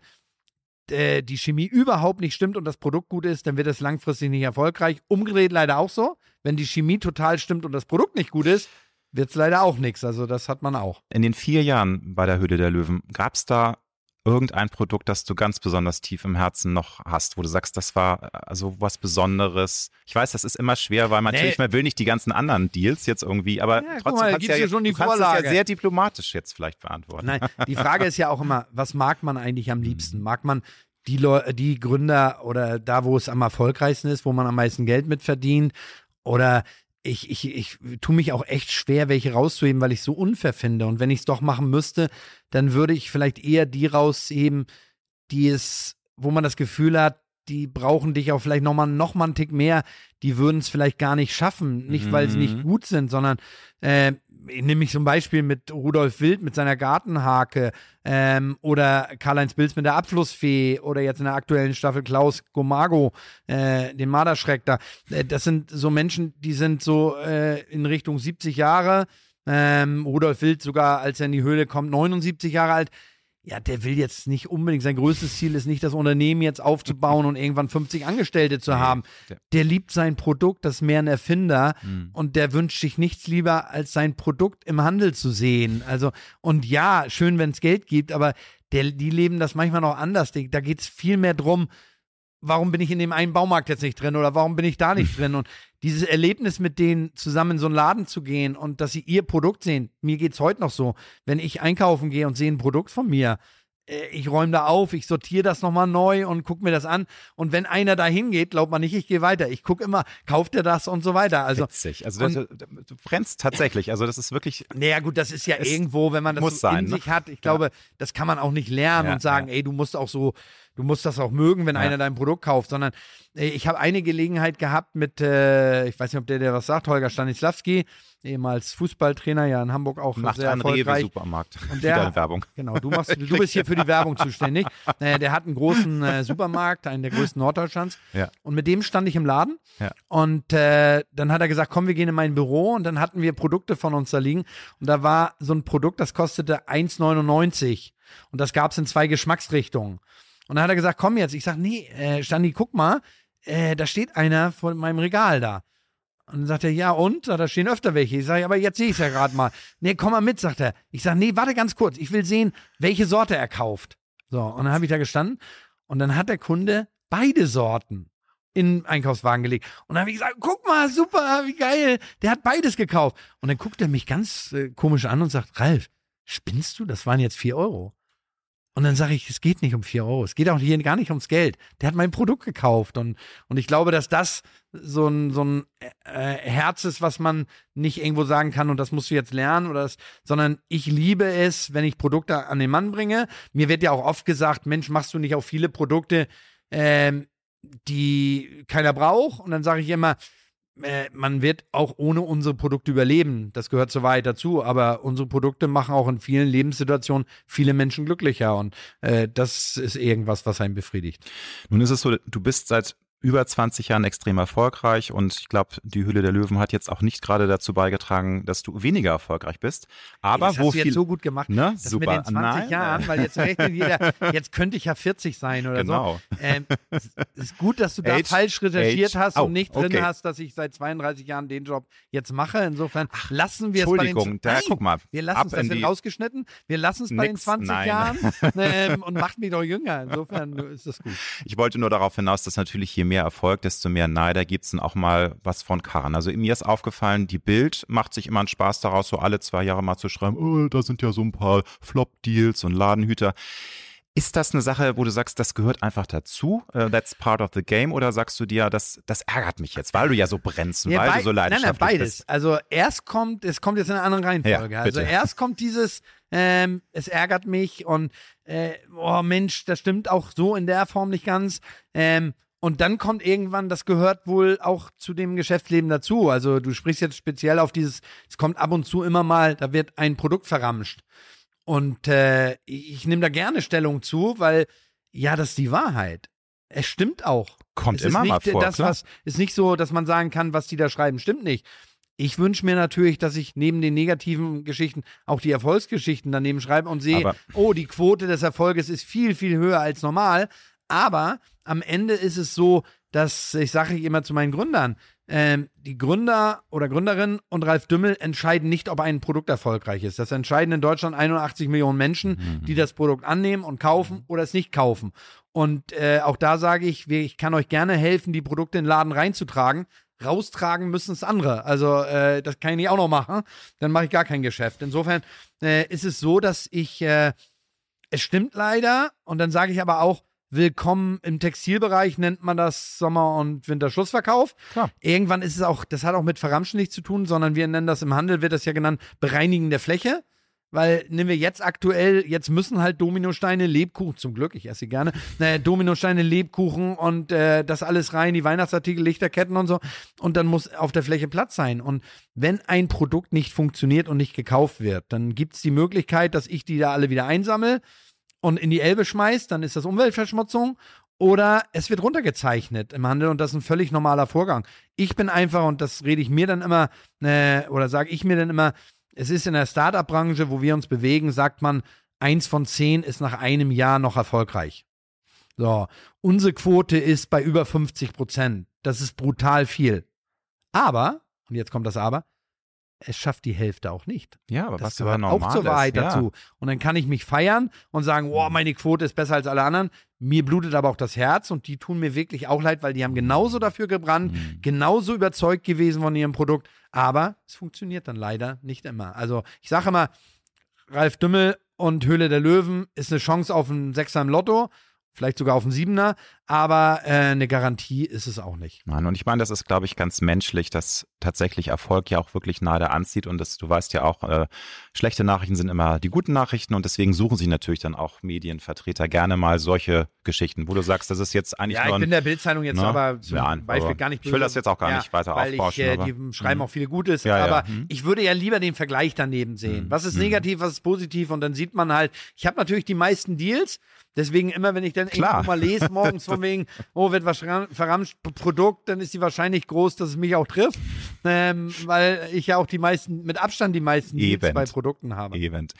äh, die Chemie überhaupt nicht stimmt und das Produkt gut ist, dann wird es langfristig nicht erfolgreich. Umgedreht leider auch so. Wenn die Chemie total stimmt und das Produkt nicht gut ist, wird es leider auch nichts. Also das hat man auch. In den vier Jahren bei der Höhle der Löwen, gab es da irgendein Produkt, das du ganz besonders tief im Herzen noch hast, wo du sagst, das war also was Besonderes? Ich weiß, das ist immer schwer, weil man Nee. natürlich, man will nicht die ganzen anderen Deals jetzt irgendwie, aber Ja, trotzdem mal, kannst ja, schon die du kannst es Vorlage. ja sehr diplomatisch jetzt vielleicht beantworten. Nein, die Frage ist ja auch immer, was mag man eigentlich am liebsten? Mag man die, Leu die Gründer oder da, wo es am erfolgreichsten ist, wo man am meisten Geld mit verdient? Oder ich, ich, ich tue mich auch echt schwer, welche rauszuheben, weil ich so unfair finde. Und wenn ich es doch machen müsste, dann würde ich vielleicht eher die rausheben, die es, wo man das Gefühl hat, die brauchen dich auch vielleicht nochmal noch mal einen Tick mehr, die würden es vielleicht gar nicht schaffen. Nicht, weil sie nicht Mhm. gut sind, sondern äh, ich nehme mich zum Beispiel mit Rudolf Wild mit seiner Gartenhake ähm, oder Karl-Heinz Bilz mit der Abflussfee oder jetzt in der aktuellen Staffel Klaus Gomago, äh, den Marderschreck da. Äh, das sind so Menschen, die sind so äh, in Richtung 70 Jahre. Ähm, Rudolf Wild sogar, als er in die Höhle kommt, 79 Jahre alt. Ja, der will jetzt nicht unbedingt, sein größtes Ziel ist nicht, das Unternehmen jetzt aufzubauen und irgendwann 50 Angestellte zu haben. der- liebt sein Produkt, das ist mehr ein Erfinder Mhm. und der wünscht sich nichts lieber, als sein Produkt im Handel zu sehen. Also, und ja, schön, wenn es Geld gibt, aber der, die leben das manchmal noch anders. Da geht es viel mehr drum, warum bin ich in dem einen Baumarkt jetzt nicht drin oder warum bin ich da nicht drin? Und dieses Erlebnis mit denen zusammen in so einen Laden zu gehen und dass sie ihr Produkt sehen, mir geht es heute noch so. Wenn ich einkaufen gehe und sehe ein Produkt von mir, äh, ich räume da auf, ich sortiere das nochmal neu und gucke mir das an. Und wenn einer da hingeht, glaubt man nicht, ich gehe weiter. Ich gucke immer, kauft er das und so weiter. Also, Witzig. Also du, du brennst tatsächlich. Also das ist wirklich. naja, gut, das ist ja irgendwo, wenn man das muss so sein, in ne? sich hat. Ich glaube, das kann man auch nicht lernen Ja, und sagen, ja. ey, du musst auch so, du musst das auch mögen, wenn Ja. einer dein Produkt kauft, sondern äh, ich habe eine Gelegenheit gehabt mit, äh, ich weiß nicht, ob der der was sagt, Holger Stanislawski, ehemals Fußballtrainer, ja in Hamburg auch Macht sehr erfolgreich. Rewe-Supermarkt. Und Wieder der- Werbung. Genau, du machst, du bist hier für die Werbung zuständig. Äh, der hat einen großen äh, Supermarkt, einen der größten Norddeutschlands. Ja. Und mit dem stand ich im Laden. Ja. Und äh, dann hat er gesagt, komm, wir gehen in mein Büro. Und dann hatten wir Produkte von uns da liegen. Und da war so ein Produkt, das kostete 1,99. Und das gab es in zwei Geschmacksrichtungen. Und dann hat er gesagt, komm jetzt. Ich sag, nee, äh, Standi, guck mal, äh, da steht einer vor meinem Regal da. Und dann sagt er, ja und? Da stehen öfter welche. Ich sage, aber jetzt sehe ich es ja gerade mal. Nee, komm mal mit, sagt er. Ich sage, nee, warte ganz kurz. Ich will sehen, welche Sorte er kauft. So, und dann habe ich da gestanden und dann hat der Kunde beide Sorten in den Einkaufswagen gelegt. Und dann habe ich gesagt, guck mal, super, wie geil. Der hat beides gekauft. Und dann guckt er mich ganz äh, komisch an und sagt, Ralf, spinnst du? Das waren jetzt vier Euro. Und dann sage ich, es geht nicht um vier Euro. Es geht auch hier gar nicht ums Geld. Der hat mein Produkt gekauft. Und, und ich glaube, dass das so ein, so ein äh, Herz ist, was man nicht irgendwo sagen kann, und das musst du jetzt lernen, oder das, sondern ich liebe es, wenn ich Produkte an den Mann bringe. Mir wird ja auch oft gesagt, Mensch, machst du nicht auch viele Produkte, ähm, die keiner braucht? Und dann sage ich immer, äh, man wird auch ohne unsere Produkte überleben. Das gehört so weit dazu. Aber unsere Produkte machen auch in vielen Lebenssituationen viele Menschen glücklicher. Und äh, das ist irgendwas, was einen befriedigt. Nun ist es so, du bist seit über 20 Jahren extrem erfolgreich und ich glaube, die Hülle der Löwen hat jetzt auch nicht gerade dazu beigetragen, dass du weniger erfolgreich bist. Aber das wo hast du viel, jetzt so gut gemacht, ne? das Super. mit den 20 Nein. Jahren, weil jetzt rechnet jeder, jetzt könnte ich ja 40 sein oder Genau. so. Ähm, es ist gut, dass du da Age- falsch recherchiert Age- hast Oh, und nicht drin okay. hast, dass ich seit 32 Jahren den Job jetzt mache. Insofern lassen wir es bei den da, Nein, guck mal. wir lassen es, das wird rausgeschnitten. Wir lassen es bei den Nix, 20 nein. Jahren ähm, und macht mich doch jünger. Insofern ist das gut. Ich wollte nur darauf hinaus, dass natürlich je mehr Erfolg, desto mehr Neider gibt es dann auch mal was von Karren. Also mir ist aufgefallen, die Bild macht sich immer einen Spaß daraus, so alle zwei Jahre mal zu schreiben, oh, da sind ja so ein paar Flop-Deals und Ladenhüter. Ist das eine Sache, wo du sagst, das gehört einfach dazu? Uh, that's part of the game? Oder sagst du dir, das, das ärgert mich jetzt, weil du ja so brennst und Ja, weil du so nein, nein, leidenschaftlich beides. bist? Also erst kommt, es kommt jetzt in einer anderen Reihenfolge. Ja, also erst kommt dieses, ähm, es ärgert mich und äh, oh Mensch, das stimmt auch so in der Form nicht ganz. Ähm, und dann kommt irgendwann, das gehört wohl auch zu dem Geschäftsleben dazu. Also du sprichst jetzt speziell auf dieses, es kommt ab und zu immer mal, da wird ein Produkt verramscht. Und äh, ich nehme da gerne Stellung zu, weil ja, das ist die Wahrheit. Es stimmt auch. Kommt es immer ist mal nicht, vor, das, klar. was ist nicht so, dass man sagen kann, was die da schreiben, stimmt nicht. Ich wünsche mir natürlich, dass ich neben den negativen Geschichten auch die Erfolgsgeschichten daneben schreibe und sehe, Aber- oh, die Quote des Erfolges ist viel, viel höher als normal. Aber am Ende ist es so, dass, ich sage immer zu meinen Gründern, ähm, die Gründer oder Gründerinnen und Ralf Dümmel entscheiden nicht, ob ein Produkt erfolgreich ist. Das entscheiden in Deutschland 81 Millionen Menschen, die das Produkt annehmen und kaufen oder es nicht kaufen. Und äh, auch da sage ich, ich kann euch gerne helfen, die Produkte in den Laden reinzutragen. Raustragen müssen es andere. Also äh, das kann ich nicht auch noch machen. Dann mache ich gar kein Geschäft. Insofern äh, ist es so, dass ich, äh, es stimmt leider. Und dann sage ich aber auch, willkommen im Textilbereich nennt man das Sommer- und Winterschlussverkauf. Klar. Irgendwann ist es auch, das hat auch mit Verramschen nichts zu tun, sondern wir nennen das im Handel, wird das ja genannt, Bereinigen der Fläche. Weil nehmen wir jetzt aktuell, jetzt müssen halt Dominosteine, Lebkuchen, zum Glück, ich esse sie gerne, äh, Dominosteine, Lebkuchen und äh, das alles rein, die Weihnachtsartikel, Lichterketten und so. Und dann muss auf der Fläche Platz sein. Und wenn ein Produkt nicht funktioniert und nicht gekauft wird, dann gibt es die Möglichkeit, dass ich die da alle wieder einsammle und in die Elbe schmeiß, dann ist das Umweltverschmutzung. Oder es wird runtergezeichnet im Handel und das ist ein völlig normaler Vorgang. Ich bin einfach, und das rede ich mir dann immer, äh, oder sage ich mir dann immer, es ist in der Startup-Branche, wo wir uns bewegen, sagt man, eins von zehn ist nach einem Jahr noch erfolgreich. So, unsere Quote ist bei über 50 Prozent. Das ist brutal viel. Aber, und jetzt kommt das Aber, es schafft die Hälfte auch nicht. Ja, aber Das was gehört normal auch zur Wahrheit ist, ja. dazu. Und dann kann ich mich feiern und sagen, wow, meine Quote ist besser als alle anderen. Mir blutet aber auch das Herz und die tun mir wirklich auch leid, weil die haben genauso dafür gebrannt, Mhm. genauso überzeugt gewesen von ihrem Produkt. Aber es funktioniert dann leider nicht immer. Also ich sage immer, Ralf Dümmel und Höhle der Löwen ist eine Chance auf einen Sechser im Lotto, vielleicht sogar auf einen Siebener, aber äh, eine Garantie ist es auch nicht. Mann, und ich meine, das ist, glaube ich, ganz menschlich, dass tatsächlich Erfolg ja auch wirklich nahe anzieht und das, du weißt ja auch, äh, schlechte Nachrichten sind immer die guten Nachrichten und deswegen suchen sich natürlich dann auch Medienvertreter gerne mal solche Geschichten, wo du sagst, das ist jetzt eigentlich Ja, nur ich ein, bin der Bildzeitung jetzt Ne? aber zum Ja, Beispiel aber gar nicht ich will das jetzt auch gar nicht weiter weil aufbauschen, Ich, äh, aber- die schreiben Mhm. auch viel Gutes, Ja, ja, aber mhm. ich würde ja lieber den Vergleich daneben sehen. Mhm. Was ist Mhm. negativ, was ist positiv und dann sieht man halt, ich habe natürlich die meisten Deals, deswegen immer, wenn ich dann Klar. irgendwo mal lese morgens von wegen, oh, wird was verram- verramscht, Produkt, dann ist die wahrscheinlich groß, dass es mich auch trifft, ähm, weil ich ja auch die meisten, mit Abstand die meisten Eben. bei Produkten habe. Event.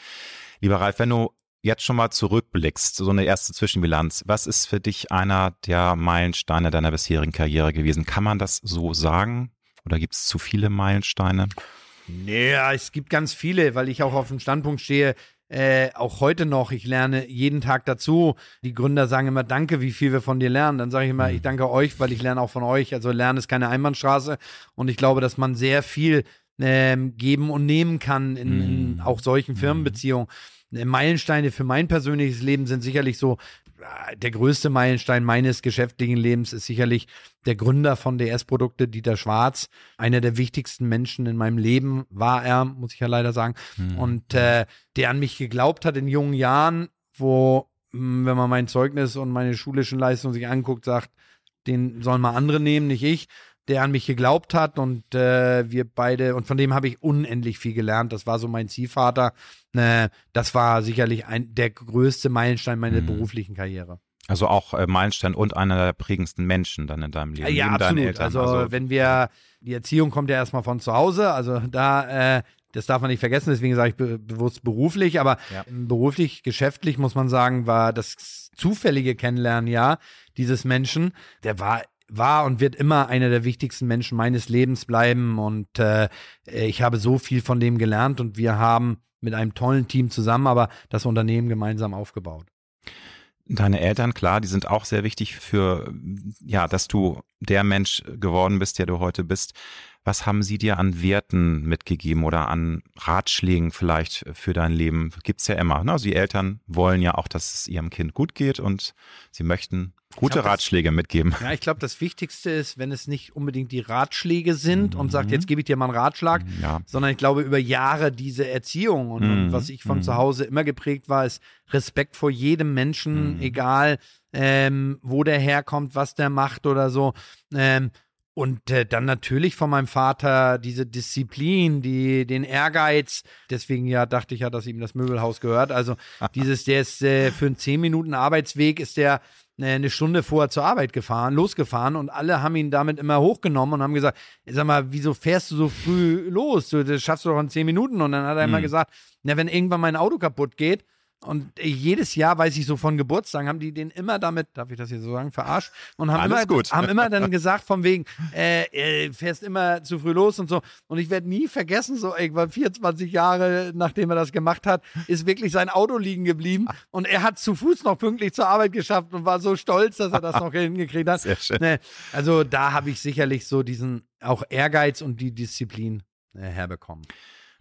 Lieber Ralf, wenn du jetzt schon mal zurückblickst, so eine erste Zwischenbilanz, was ist für dich einer der Meilensteine deiner bisherigen Karriere gewesen? Kann man das so sagen? Oder gibt es zu viele Meilensteine? Naja, es gibt ganz viele, weil ich auch auf dem Standpunkt stehe, äh, auch heute noch, ich lerne jeden Tag dazu. Die Gründer sagen immer, danke, wie viel wir von dir lernen. Dann sage ich immer, ich danke euch, weil ich lerne auch von euch. Also Lernen ist keine Einbahnstraße. Und ich glaube, dass man sehr viel ähm, geben und nehmen kann in, in Mhm. auch solchen Firmenbeziehungen. Meilensteine für mein persönliches Leben sind sicherlich so, äh, der größte Meilenstein meines geschäftlichen Lebens ist sicherlich der Gründer von DS-Produkte, Dieter Schwarz. Einer der wichtigsten Menschen in meinem Leben war er, muss ich ja leider sagen. Mhm. Und äh, der an mich geglaubt hat in jungen Jahren, wo, hm, wenn man mein Zeugnis und meine schulischen Leistungen sich anguckt, sagt, den sollen mal andere nehmen, nicht ich der an mich geglaubt hat und äh, wir beide, und von dem habe ich unendlich viel gelernt. Das war so mein Ziehvater. Äh, das war sicherlich ein, der größte Meilenstein meiner mhm. beruflichen Karriere. Also auch äh, Meilenstein und einer der prägendsten Menschen dann in deinem Leben. Ja, absolut. Also, also, wenn wir, die Erziehung kommt ja erstmal von zu Hause, also da, äh, das darf man nicht vergessen, deswegen sage ich be bewusst beruflich, aber ja. beruflich, geschäftlich muss man sagen, war das zufällige Kennenlernen ja dieses Menschen, der war war und wird immer einer der wichtigsten Menschen meines Lebens bleiben. Und äh, ich habe so viel von dem gelernt und wir haben mit einem tollen Team zusammen aber das Unternehmen gemeinsam aufgebaut. Deine Eltern, klar, die sind auch sehr wichtig für, ja, dass du der Mensch geworden bist, der du heute bist. Was haben sie dir an Werten mitgegeben oder an Ratschlägen vielleicht für dein Leben? Gibt's ja immer. Ne? Also die Eltern wollen ja auch, dass es ihrem Kind gut geht und sie möchten gute glaub, Ratschläge das, mitgeben. Ja, ich glaube, das Wichtigste ist, wenn es nicht unbedingt die Ratschläge sind mhm. und sagt, jetzt gebe ich dir mal einen Ratschlag, mhm, ja. sondern ich glaube, über Jahre diese Erziehung und, mhm. und was ich von mhm. zu Hause immer geprägt war, ist Respekt vor jedem Menschen, mhm. egal ähm, wo der herkommt, was der macht oder so. Ähm, und äh, dann natürlich von meinem Vater diese Disziplin, die, den Ehrgeiz. Deswegen ja dachte ich ja, dass ihm das Möbelhaus gehört. Also dieses, der ist äh, für einen zehn Minuten Arbeitsweg ist der äh, eine Stunde vorher zur Arbeit gefahren, losgefahren und alle haben ihn damit immer hochgenommen und haben gesagt, sag mal, wieso fährst du so früh los? Du, das schaffst du doch in zehn Minuten. Und dann hat er mhm. immer gesagt, na, wenn irgendwann mein Auto kaputt geht, und jedes Jahr, weiß ich so von Geburtstagen, haben die den immer damit, darf ich das hier so sagen, verarscht und haben, immer, gut. haben immer dann gesagt von wegen, äh, äh, fährst immer zu früh los und so. Und ich werde nie vergessen, so irgendwann 24 Jahre, nachdem er das gemacht hat, ist wirklich sein Auto liegen geblieben und er hat zu Fuß noch pünktlich zur Arbeit geschafft und war so stolz, dass er das noch hingekriegt hat. Sehr schön. Ne, also da habe ich sicherlich so diesen auch Ehrgeiz und die Disziplin äh, herbekommen.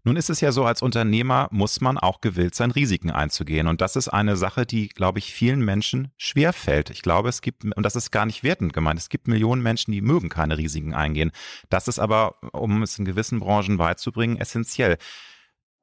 Nun ist es ja so, als Unternehmer muss man auch gewillt sein, Risiken einzugehen. Und das ist eine Sache, die, glaube ich, vielen Menschen schwerfällt. Ich glaube, es gibt, und das ist gar nicht wertend gemeint, es gibt Millionen Menschen, die mögen keine Risiken eingehen. Das ist aber, um es in gewissen Branchen beizubringen, essentiell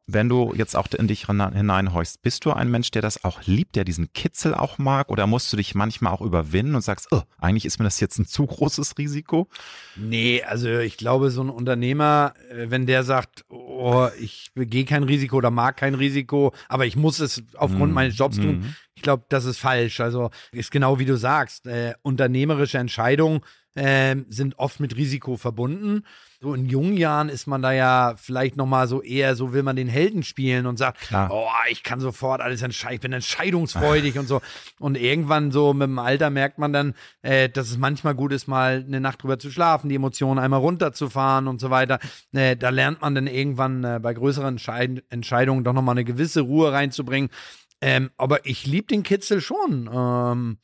wenn du jetzt auch in dich hineinhorchst, bist du ein Mensch, der das auch liebt, der diesen Kitzel auch mag? Oder musst du dich manchmal auch überwinden und sagst, oh, eigentlich ist mir das jetzt ein zu großes Risiko? Nee, also ich glaube, so ein Unternehmer, äh, wenn der sagt, oh, ich gehe kein Risiko oder mag kein Risiko, aber ich muss es aufgrund mm, meines Jobs tun, mm. ich glaube, das ist falsch. Also ist genau wie du sagst, äh, unternehmerische Entscheidungen äh, sind oft mit Risiko verbunden so in jungen Jahren ist man da ja vielleicht nochmal so eher, so will man den Helden spielen und sagt, Klar. oh, ich kann sofort alles entscheiden, ich bin entscheidungsfreudig und so. Und irgendwann so mit dem Alter merkt man dann, äh, dass es manchmal gut ist, mal eine Nacht drüber zu schlafen, die Emotionen einmal runterzufahren und so weiter. Äh, da lernt man dann irgendwann äh, bei größeren Entscheid Entscheidungen doch nochmal eine gewisse Ruhe reinzubringen. Ähm, aber ich liebe den Kitzel schon. Ähm,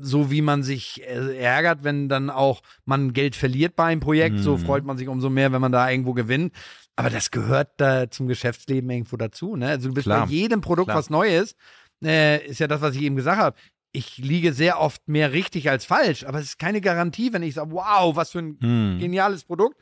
so wie man sich äh, ärgert, wenn dann auch man Geld verliert bei einem Projekt, mhm. so freut man sich umso mehr, wenn man da irgendwo gewinnt. Aber das gehört da zum Geschäftsleben irgendwo dazu. Ne? Also du bist Klar. bei jedem Produkt Klar. was Neues, äh, ist ja das, was ich eben gesagt habe. Ich liege sehr oft mehr richtig als falsch, aber es ist keine Garantie, wenn ich sage, wow, was für ein mhm. geniales Produkt,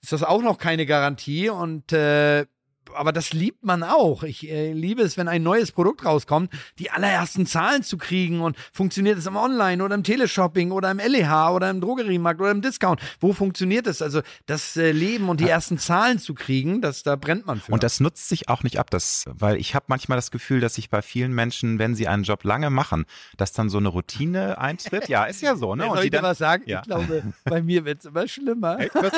ist das auch noch keine Garantie. Und äh, aber das liebt man auch. Ich äh, liebe es, wenn ein neues Produkt rauskommt, die allerersten Zahlen zu kriegen und funktioniert es im Online oder im Teleshopping oder im LEH oder im Drogeriemarkt oder im Discount. Wo funktioniert es? Also das äh, Leben und die ersten Zahlen zu kriegen, das da brennt man für. Und das nutzt sich auch nicht ab, das, weil ich habe manchmal das Gefühl, dass sich bei vielen Menschen, wenn sie einen Job lange machen, dass dann so eine Routine eintritt. Ja, ist ja so, ne? Und Soll ich dir was sagen? Ja. Ich glaube, bei mir wird es immer schlimmer. Echt? Immer?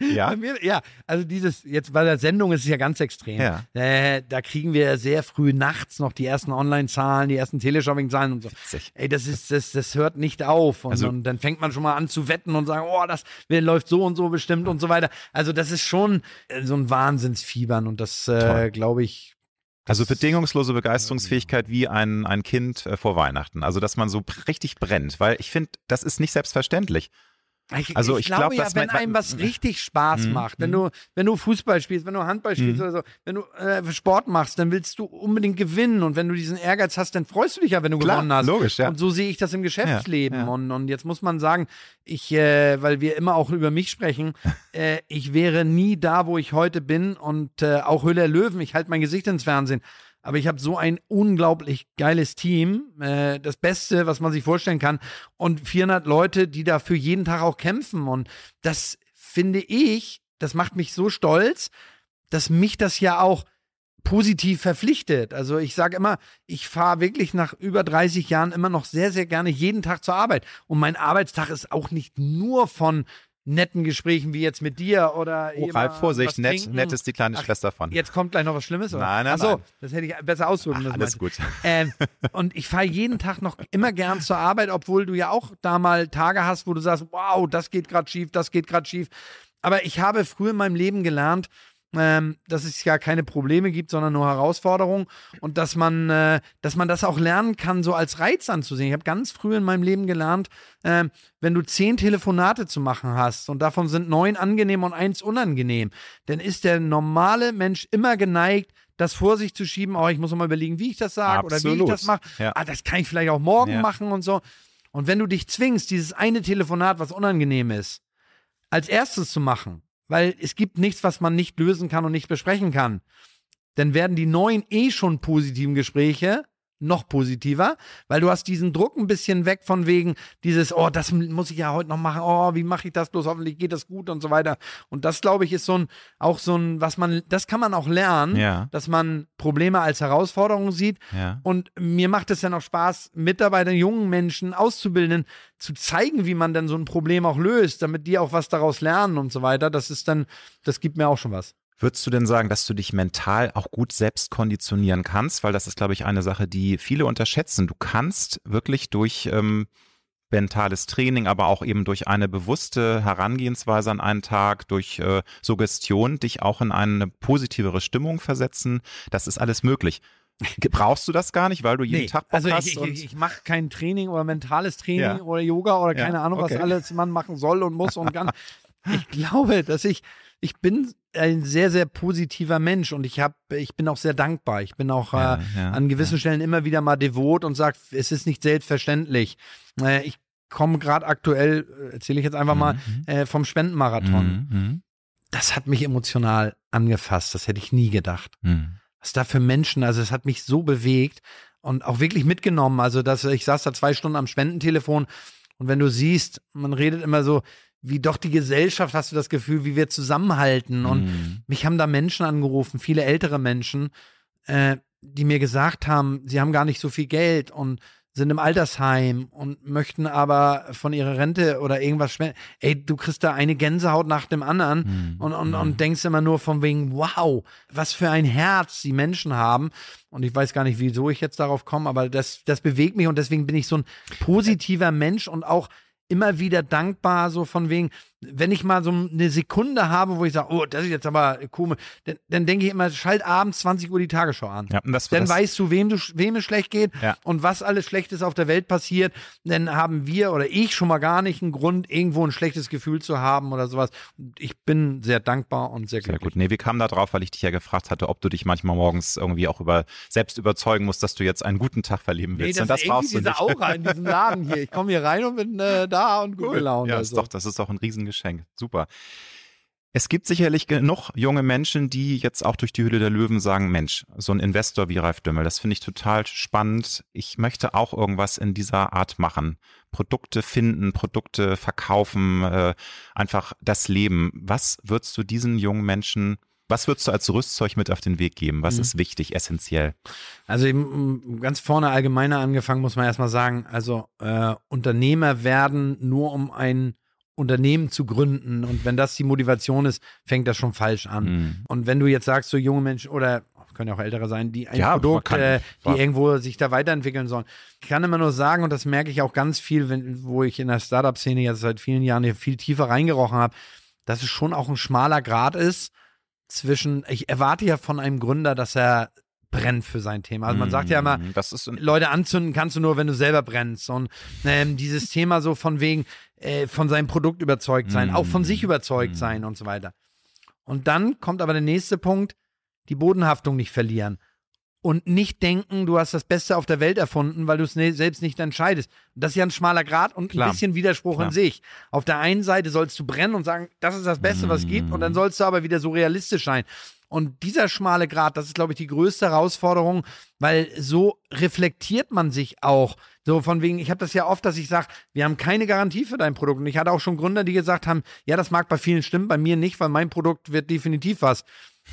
ja. Mir, ja, also dieses jetzt bei der Sendung ist es ja ganz extrem. Ja. Äh, da kriegen wir sehr früh nachts noch die ersten Online-Zahlen, die ersten Teleshopping-Zahlen und so. Witzig. Ey, das ist, das, das hört nicht auf. Und, also, und, dann fängt man schon mal an zu wetten und sagen, oh, das läuft so und so bestimmt und so weiter. Also das ist schon äh, so ein Wahnsinnsfiebern und das äh, glaube ich. Also bedingungslose Begeisterungsfähigkeit wie ein, ein Kind äh, vor Weihnachten. Also dass man so richtig brennt, weil ich finde, das ist nicht selbstverständlich. Ich, Also ich, ich glaube glaub, ja, wenn einem was richtig Spaß Mhm. macht, wenn du, wenn du Fußball spielst, wenn du Handball spielst Mhm. oder so, wenn du äh, Sport machst, dann willst du unbedingt gewinnen und wenn du diesen Ehrgeiz hast, dann freust du dich ja, wenn du Klar, gewonnen hast. logisch, ja. Und so sehe ich das im Geschäftsleben. Ja, ja. Und, und jetzt muss man sagen, ich, äh, weil wir immer auch über mich sprechen, äh, ich wäre nie da, wo ich heute bin und äh, auch der Löwen, ich halte mein Gesicht ins Fernsehen. Aber ich habe so ein unglaublich geiles Team, äh, das Beste, was man sich vorstellen kann, und 400 Leute, die dafür jeden Tag auch kämpfen. Und das finde ich, das macht mich so stolz, dass mich das ja auch positiv verpflichtet. Also ich sage immer, ich fahre wirklich nach über 30 Jahren immer noch sehr, sehr gerne jeden Tag zur Arbeit. Und mein Arbeitstag ist auch nicht nur von netten Gesprächen wie jetzt mit dir oder Oh, Ralf, Vorsicht, nett, trinken. nett ist die kleine Ach, Schwester von. Jetzt kommt gleich noch was Schlimmes, oder? Nein, nein, Ach so, nein. das hätte ich besser ausdrücken müssen. Alles gut. Ähm, und ich fahre jeden Tag noch immer gern zur Arbeit, obwohl du ja auch da mal Tage hast, wo du sagst, wow, das geht gerade schief, das geht gerade schief. Aber ich habe früher in meinem Leben gelernt, ähm, dass es ja keine Probleme gibt, sondern nur Herausforderungen und dass man, äh, dass man das auch lernen kann, so als Reiz anzusehen. Ich habe ganz früh in meinem Leben gelernt, ähm, wenn du zehn Telefonate zu machen hast und davon sind neun angenehm und eins unangenehm, dann ist der normale Mensch immer geneigt, das vor sich zu schieben. Oh, ich muss mal überlegen, wie ich das sage oder wie ich das mache. Ja. Ah, das kann ich vielleicht auch morgen Ja. machen und so. Und wenn du dich zwingst, dieses eine Telefonat, was unangenehm ist, als erstes zu machen, weil es gibt nichts, was man nicht lösen kann und nicht besprechen kann, dann werden die neuen eh schon positiven Gespräche noch positiver, weil du hast diesen Druck ein bisschen weg von wegen dieses, oh, das muss ich ja heute noch machen, oh, wie mache ich das bloß, hoffentlich geht das gut und so weiter. Und das, glaube ich, ist so ein, auch so ein, was man, das kann man auch lernen, Ja. dass man Probleme als Herausforderung sieht Ja. und mir macht es dann auch Spaß, Mitarbeiter, jungen Menschen, Auszubildenden zu zeigen, wie man dann so ein Problem auch löst, damit die auch was daraus lernen und so weiter. Das ist dann, das gibt mir auch schon was. Würdest du denn sagen, dass du dich mental auch gut selbst konditionieren kannst? Weil das ist, glaube ich, eine Sache, die viele unterschätzen. Du kannst wirklich durch ähm, mentales Training, aber auch eben durch eine bewusste Herangehensweise an einen Tag, durch äh, Suggestion dich auch in eine positivere Stimmung versetzen. Das ist alles möglich. Brauchst du das gar nicht, weil du jeden Tag Bock also hast? ich, ich, ich mache kein Training oder mentales Training Ja. oder Yoga oder Ja, keine Ahnung, okay. was alles man machen soll und muss und kann. Ich glaube, dass ich, ich bin ein sehr, sehr positiver Mensch und ich habe, ich bin auch sehr dankbar. Ich bin auch Ja, äh, ja, an gewissen Stellen immer wieder mal devot und sage, es ist nicht selbstverständlich. Äh, ich komme gerade aktuell, äh, erzähle ich jetzt einfach mal, Mhm. äh, vom Spendenmarathon. Mhm. Das hat mich emotional angefasst. Das hätte ich nie gedacht Mhm. was da für Menschen, also es hat mich so bewegt und auch wirklich mitgenommen. Also, dass ich saß da zwei Stunden am Spendentelefon und wenn du siehst, man redet immer so, wie doch die Gesellschaft, hast du das Gefühl, wie wir zusammenhalten. Und Mhm. mich haben da Menschen angerufen, viele ältere Menschen, äh, die mir gesagt haben, sie haben gar nicht so viel Geld und sind im Altersheim und möchten aber von ihrer Rente oder irgendwas spenden. Ey, du kriegst da eine Gänsehaut nach dem anderen Mhm. und, und, und denkst immer nur von wegen, wow, was für ein Herz die Menschen haben. Und ich weiß gar nicht, wieso ich jetzt darauf komme, aber das, das bewegt mich und deswegen bin ich so ein positiver Mensch und auch immer wieder dankbar, so von wegen, wenn ich mal so eine Sekunde habe, wo ich sage, oh, das ist jetzt aber komisch, dann, dann denke ich immer, schalt abends 20 Uhr die Tagesschau an. Ja, das, Dann das, weißt du, wem, du, wem es schlecht geht Ja. und was alles Schlechtes auf der Welt passiert. Dann haben wir oder ich schon mal gar nicht einen Grund, irgendwo ein schlechtes Gefühl zu haben oder sowas. Ich bin sehr dankbar und sehr Sehr glücklich. gut. Nee, wir kamen da drauf, weil ich dich ja gefragt hatte, ob du dich manchmal morgens irgendwie auch über selbst überzeugen musst, dass du jetzt einen guten Tag verleben Nee, willst. das, und das brauchst du diese nicht. Aura in diesem Laden hier. Ich komme hier rein und bin äh, da und gut gelaunt. Ja, also. ist doch, das ist doch ein Riesengeschenk. Super. Es gibt sicherlich genug junge Menschen, die jetzt auch durch die Hülle der Löwen sagen, Mensch, so ein Investor wie Ralf Dümmel, das finde ich total spannend. Ich möchte auch irgendwas in dieser Art machen. Produkte finden, Produkte verkaufen, äh, einfach das Leben. Was würdest du diesen jungen Menschen, was würdest du als Rüstzeug mit auf den Weg geben? Was Mhm. ist wichtig, essentiell? Also eben, ganz vorne allgemeiner angefangen muss man erstmal sagen, also äh, Unternehmer werden nur um ein Unternehmen zu gründen und wenn das die Motivation ist, fängt das schon falsch an. Mhm. Und wenn du jetzt sagst, so junge Menschen oder können ja auch ältere sein, die ein Ja, Produkt, äh, die war- irgendwo sich da weiterentwickeln sollen. Ich kann immer nur sagen, und das merke ich auch ganz viel, wenn, wo ich in der Startup-Szene jetzt seit vielen Jahren hier viel tiefer reingerochen habe, dass es schon auch ein schmaler Grad ist zwischen, ich erwarte ja von einem Gründer, dass er brennt für sein Thema. Also man sagt ja immer, das ist ein, Leute anzünden kannst du nur, wenn du selber brennst. Und ähm, dieses Thema so von wegen äh, von seinem Produkt überzeugt sein, Mm. auch von sich überzeugt Mm. sein und so weiter. Und dann kommt aber der nächste Punkt, die Bodenhaftung nicht verlieren. Und nicht denken, du hast das Beste auf der Welt erfunden, weil du es ne selbst nicht entscheidest. Das ist ja ein schmaler Grad und Klar. ein bisschen Widerspruch Klar. in sich. Auf der einen Seite sollst du brennen und sagen, das ist das Beste, was es gibt, und dann sollst du aber wieder so realistisch sein. Und dieser schmale Grad, das ist, glaube ich, die größte Herausforderung, weil so reflektiert man sich auch. So von wegen, ich habe das ja oft, dass ich sage, wir haben keine Garantie für dein Produkt. Und ich hatte auch schon Gründer, die gesagt haben, ja, das mag bei vielen stimmen, bei mir nicht, weil mein Produkt wird definitiv was.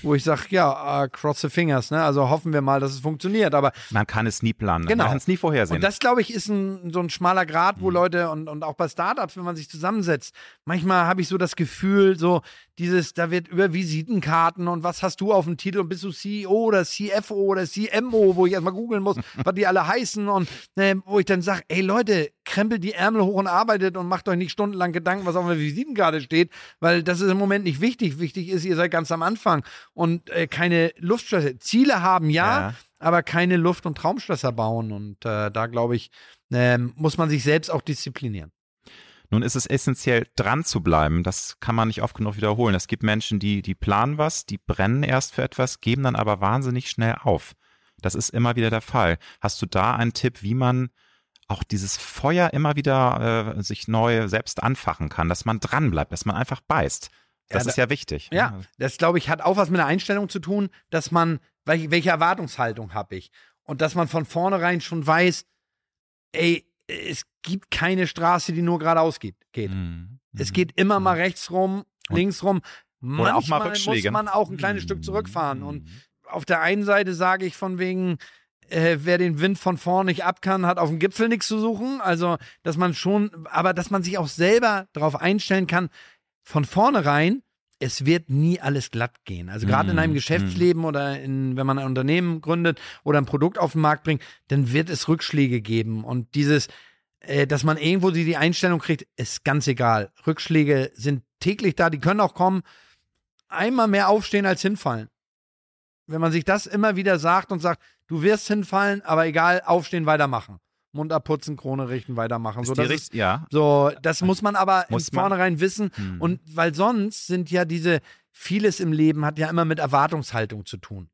Wo ich sage, ja, äh, cross the fingers, ne? Also hoffen wir mal, dass es funktioniert. Aber man kann es nie planen. Genau. Man kann es nie vorhersehen. und das, glaube ich, ist ein, so ein schmaler Grad, Mhm. wo Leute und, und auch bei Startups, wenn man sich zusammensetzt, manchmal habe ich so das Gefühl, so dieses, da wird über Visitenkarten und was hast du auf dem Titel und bist du CEO oder CFO oder CMO, wo ich erstmal googeln muss, was die alle heißen und äh, wo ich dann sage, ey Leute, krempelt die Ärmel hoch und arbeitet und macht euch nicht stundenlang Gedanken, was auf der Visitenkarte steht, weil das ist im Moment nicht wichtig. Wichtig ist, ihr seid ganz am Anfang und äh, keine Luftschlösser. Ziele haben ja, Ja. aber keine Luft- und Traumschlösser bauen. Und äh, da glaube ich, ähm, muss man sich selbst auch disziplinieren. Nun ist es essentiell, dran zu bleiben. Das kann man nicht oft genug wiederholen. Es gibt Menschen, die, die planen was, die brennen erst für etwas, geben dann aber wahnsinnig schnell auf. Das ist immer wieder der Fall. Hast du da einen Tipp, wie man auch dieses Feuer immer wieder äh, sich neu selbst anfachen kann, dass man dran bleibt, dass man einfach beißt? Das Ja, ist ja wichtig. Ja, das glaube ich hat auch was mit der Einstellung zu tun, dass man, welche, welche Erwartungshaltung habe ich? Und dass man von vornherein schon weiß, ey, es gibt keine Straße, die nur geradeaus geht. geht. Mhm. Es geht immer mal rechts rum, links rum. Oder auch mal Manchmal muss man auch ein kleines Stück zurückfahren. Und Mhm. auf der einen Seite sage ich von wegen, äh, wer den Wind von vorn nicht ab kann, hat auf dem Gipfel nichts zu suchen. Also, dass man schon, aber dass man sich auch selber darauf einstellen kann, von vornherein, es wird nie alles glatt gehen. Also gerade in Mhm, einem Geschäftsleben oder in, wenn man ein Unternehmen gründet oder ein Produkt auf den Markt bringt, dann wird es Rückschläge geben. Und dieses, äh, dass man irgendwo die, die Einstellung kriegt, ist ganz egal. Rückschläge sind täglich da, die können auch kommen. Einmal mehr aufstehen als hinfallen. Wenn man sich das immer wieder sagt und sagt, du wirst hinfallen, aber egal, aufstehen, weitermachen. Mund abputzen, Krone richten, weitermachen. Ist So, das, ist, ja. so, das muss man aber Muss im. Vornherein wissen. Hm. Und weil sonst sind ja diese, vieles im Leben hat ja immer mit Erwartungshaltung zu tun.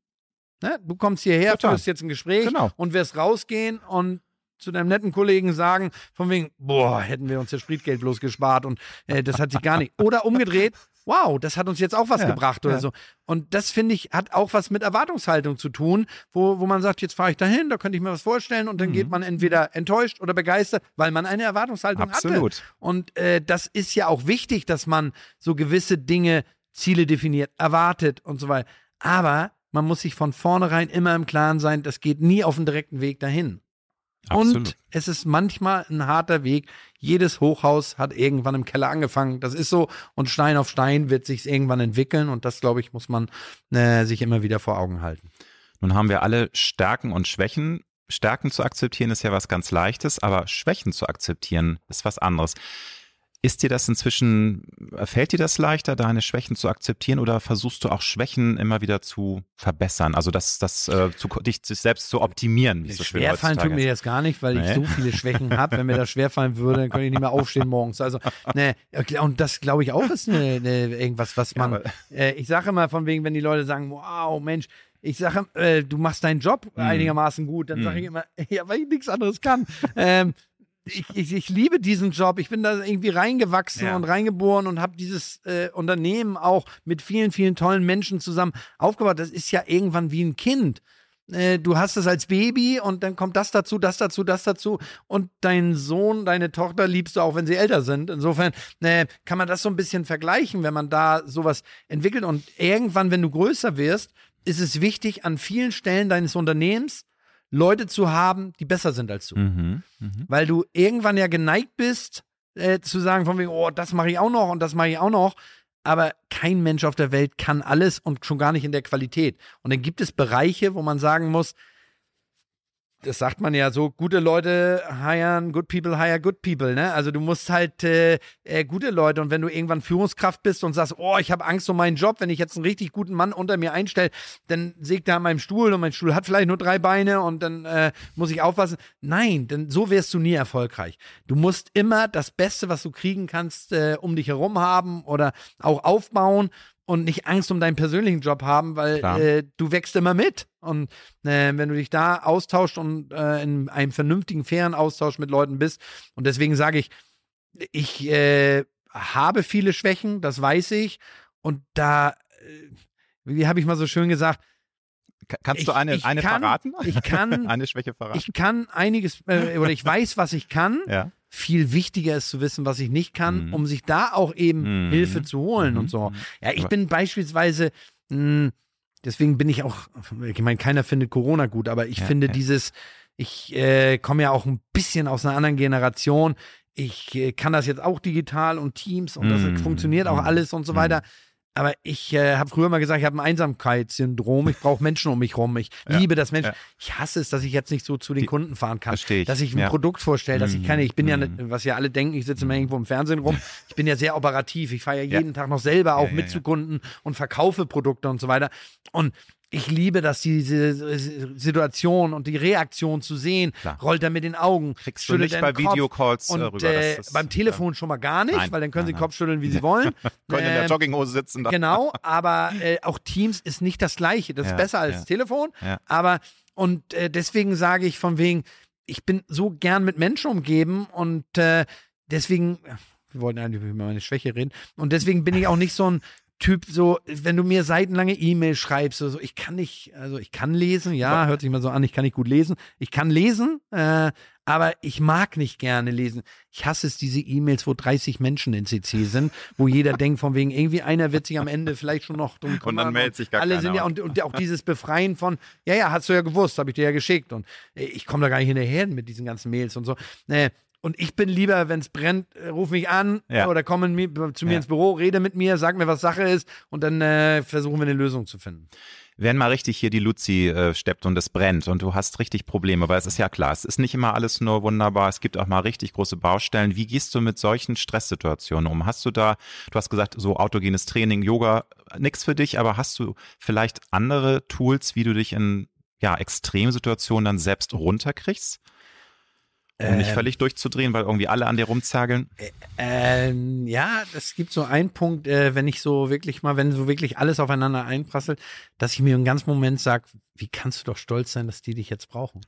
Ne? Du kommst hierher, Total. führst jetzt ein Gespräch Genau. und wirst rausgehen und zu deinem netten Kollegen sagen, von wegen, boah, hätten wir uns das Spritgeld bloß gespart und äh, das hat sich gar nicht. Oder umgedreht, wow, das hat uns jetzt auch was Ja, gebracht oder ja. so. Und das finde ich, hat auch was mit Erwartungshaltung zu tun, wo, wo man sagt, jetzt fahre ich dahin, da könnte ich mir was vorstellen und dann Mhm. geht man entweder enttäuscht oder begeistert, weil man eine Erwartungshaltung hatte. Absolut. Und äh, das ist ja auch wichtig, dass man so gewisse Dinge, Ziele definiert, erwartet und so weiter. Aber man muss sich von vornherein immer im Klaren sein, das geht nie auf dem direkten Weg dahin. Absolut. Und es ist manchmal ein harter Weg. Jedes Hochhaus hat irgendwann im Keller angefangen. Das ist so. Und Stein auf Stein wird sich irgendwann entwickeln. Und das, glaube ich, muss man äh, sich immer wieder vor Augen halten. Nun haben wir alle Stärken und Schwächen. Stärken zu akzeptieren ist ja was ganz Leichtes, aber Schwächen zu akzeptieren ist was anderes. Ist dir das inzwischen, fällt dir das leichter, deine Schwächen zu akzeptieren oder versuchst du auch Schwächen immer wieder zu verbessern? Also das, das äh, zu, dich selbst zu optimieren, wie es so schön Schwerfallen tut mir jetzt gar nicht, weil ich Nee. so viele Schwächen habe. Wenn mir das schwerfallen würde, dann könnte ich nicht mehr aufstehen morgens. Also, ne, und das glaube ich auch ist eine, eine, irgendwas, was man. aber- äh, ich sage immer von wegen, wenn die Leute sagen, wow, Mensch, ich sage, äh, du machst deinen Job Mhm. einigermaßen gut, dann sage Mhm. ich immer, ja, weil ich nichts anderes kann. ähm, ich, ich, ich liebe diesen Job. Ich bin da irgendwie reingewachsen Ja. und reingeboren und habe dieses äh, Unternehmen auch mit vielen, vielen tollen Menschen zusammen aufgebaut. Das ist ja irgendwann wie ein Kind. Äh, du hast es als Baby und dann kommt das dazu, das dazu, das dazu und deinen Sohn, deine Tochter liebst du auch, wenn sie älter sind. Insofern äh, kann man das so ein bisschen vergleichen, wenn man da sowas entwickelt und irgendwann, wenn du größer wirst, ist es wichtig, an vielen Stellen deines Unternehmens Leute zu haben, die besser sind als du Mhm. Mhm. weil du irgendwann ja geneigt bist, äh, zu sagen von wegen, oh, das mache ich auch noch und das mache ich auch noch. Aber kein Mensch auf der Welt kann alles und schon gar nicht in der Qualität. Und dann gibt es Bereiche, wo man sagen muss, das sagt man ja so, gute Leute hiren, good people hire good people, ne? Also du musst halt äh, äh, gute Leute und wenn du irgendwann Führungskraft bist und sagst, oh, ich habe Angst um meinen Job, wenn ich jetzt einen richtig guten Mann unter mir einstelle, dann sägt er an meinem Stuhl und mein Stuhl hat vielleicht nur drei Beine und dann äh, muss ich aufpassen. Nein, denn so wirst du nie erfolgreich. Du musst immer das Beste, was du kriegen kannst, äh, um dich herum haben oder auch aufbauen und nicht Angst um deinen persönlichen Job haben, weil äh, du wächst immer mit. Und äh, wenn du dich da austauscht und äh, in einem vernünftigen, fairen Austausch mit Leuten bist, und deswegen sage ich, ich äh, habe viele Schwächen, das weiß ich. Und da, äh, wie habe ich mal so schön gesagt, Kannst ich, du eine, eine kann, verraten? Ich kann eine Schwäche verraten. Ich kann einiges äh, oder ich weiß, was ich kann. Ja. Viel wichtiger ist zu wissen, was ich nicht kann, mhm. um sich da auch eben mhm. Hilfe zu holen mhm. und so. Ja, ich bin beispielsweise mh, hm, deswegen bin ich auch, ich meine, keiner findet Corona gut, aber ich ja, finde ja. dieses, ich äh, komme ja auch ein bisschen aus einer anderen Generation. Ich äh, kann das jetzt auch digital und Teams und das mm. funktioniert auch alles und so weiter. Mm. Aber ich äh, habe früher mal gesagt, ich habe ein Einsamkeitssyndrom. Ich brauche Menschen um mich rum. Ich ja, liebe das Menschen. Ja. Ich hasse es, dass ich jetzt nicht so zu den Die, Kunden fahren kann. Ich. Dass ich ein ja. Produkt vorstelle, dass ich keine. Ich bin ja, nicht, was ja alle denken, ich sitze immer irgendwo im Fernsehen rum. Ich bin ja sehr operativ. Ich fahre ja jeden Tag noch selber auch mit zu Kunden und verkaufe Produkte und so weiter. Und ich liebe das, diese Situation und die Reaktion zu sehen. Klar. Rollt er mit den Augen. Kriegst du nicht bei Videocalls und, rüber. Äh, beim Telefon schon mal gar nicht, nein, weil dann können nein, sie den Kopf schütteln, wie sie wollen. können ähm, in der ähm, Jogginghose sitzen. Dann. Genau, aber äh, auch Teams ist nicht das Gleiche. Das ja, ist besser als ja. Telefon. Ja. Aber und äh, deswegen sage ich von wegen, ich bin so gern mit Menschen umgeben und äh, deswegen wir wollten eigentlich über meine Schwäche reden. Und deswegen bin ich auch nicht so ein Typ, so, wenn du mir seitenlange E-Mails schreibst, so, ich kann nicht, also ich kann lesen, ja, hört sich mal so an, ich kann nicht gut lesen. Ich kann lesen, äh, aber ich mag nicht gerne lesen. Ich hasse es, diese E-Mails, wo 30 Menschen in CC sind, wo jeder denkt, von wegen, irgendwie einer wird sich am Ende vielleicht schon noch drum Und dann meldet sich gar Alle sind ja, und, und auch dieses Befreien von, ja, ja, hast du ja gewusst, habe ich dir ja geschickt. Und äh, ich komme da gar nicht hinterher mit diesen ganzen Mails und so. Äh, und ich bin lieber, wenn es brennt, äh, ruf mich an ja. oder komm in, zu mir ja. ins Büro, rede mit mir, sag mir, was Sache ist und dann äh, versuchen wir eine Lösung zu finden. Wenn mal richtig hier die Luzi äh, steppt und es brennt und du hast richtig Probleme, weil es ist ja klar, es ist nicht immer alles nur wunderbar, es gibt auch mal richtig große Baustellen. Wie gehst du mit solchen Stresssituationen um? Hast du da, du hast gesagt, so autogenes Training, Yoga, nix für dich, aber hast du vielleicht andere Tools, wie du dich in ja, Extremsituationen dann selbst runterkriegst? Um nicht ähm. völlig durchzudrehen, weil irgendwie alle an dir rumzergeln? Äh, ähm, ja, es gibt so einen Punkt, äh, wenn ich so wirklich mal, wenn so wirklich alles aufeinander einprasselt, dass ich mir im ganzen Moment sage, wie kannst du doch stolz sein, dass die dich jetzt brauchen?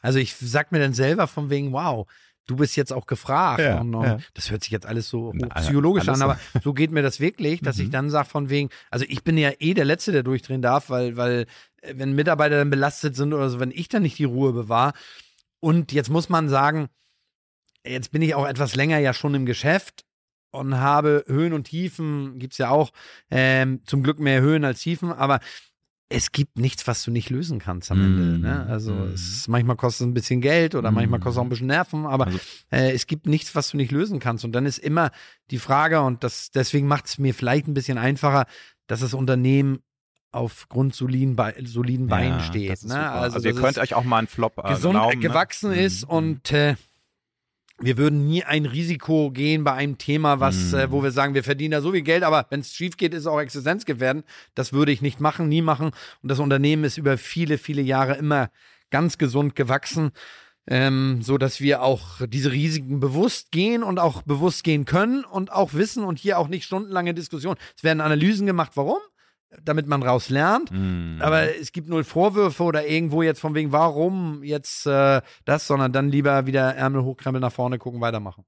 Also ich sag mir dann selber von wegen, wow, du bist jetzt auch gefragt. Ja, und, und ja. Das hört sich jetzt alles so psychologisch alles an, aber so geht mir das wirklich, dass mhm. ich dann sage von wegen, also ich bin ja eh der Letzte, der durchdrehen darf, weil, weil äh, wenn Mitarbeiter dann belastet sind oder so, wenn ich dann nicht die Ruhe bewahre, und jetzt muss man sagen, jetzt bin ich auch etwas länger ja schon im Geschäft und habe Höhen und Tiefen, gibt es ja auch, ähm, zum Glück mehr Höhen als Tiefen, aber es gibt nichts, was du nicht lösen kannst am mm. Ende. Ne? Also mm. es ist, manchmal kostet es ein bisschen Geld oder mm. manchmal kostet es auch ein bisschen Nerven, aber also. äh, es gibt nichts, was du nicht lösen kannst. Und dann ist immer die Frage, und das deswegen macht es mir vielleicht ein bisschen einfacher, dass das Unternehmen auf grundsoliden Be soliden Beinen ja, steht. Ne? Also, also ihr könnt euch auch mal einen Flop äh, gesund glauben, ne? gewachsen ne? ist mhm. und äh, wir würden nie ein Risiko gehen bei einem Thema, was, mhm. äh, wo wir sagen, wir verdienen da so viel Geld, aber wenn es schief geht, ist es auch existenzgefährdend. Das würde ich nicht machen, nie machen. Und das Unternehmen ist über viele, viele Jahre immer ganz gesund gewachsen. Ähm, so dass wir auch diese Risiken bewusst gehen und auch bewusst gehen können und auch wissen und hier auch nicht stundenlange Diskussionen. Es werden Analysen gemacht, warum? Damit man raus lernt. Mm. Aber es gibt null Vorwürfe oder irgendwo jetzt von wegen, warum jetzt äh, das, sondern dann lieber wieder Ärmel hochkrempeln nach vorne gucken, weitermachen.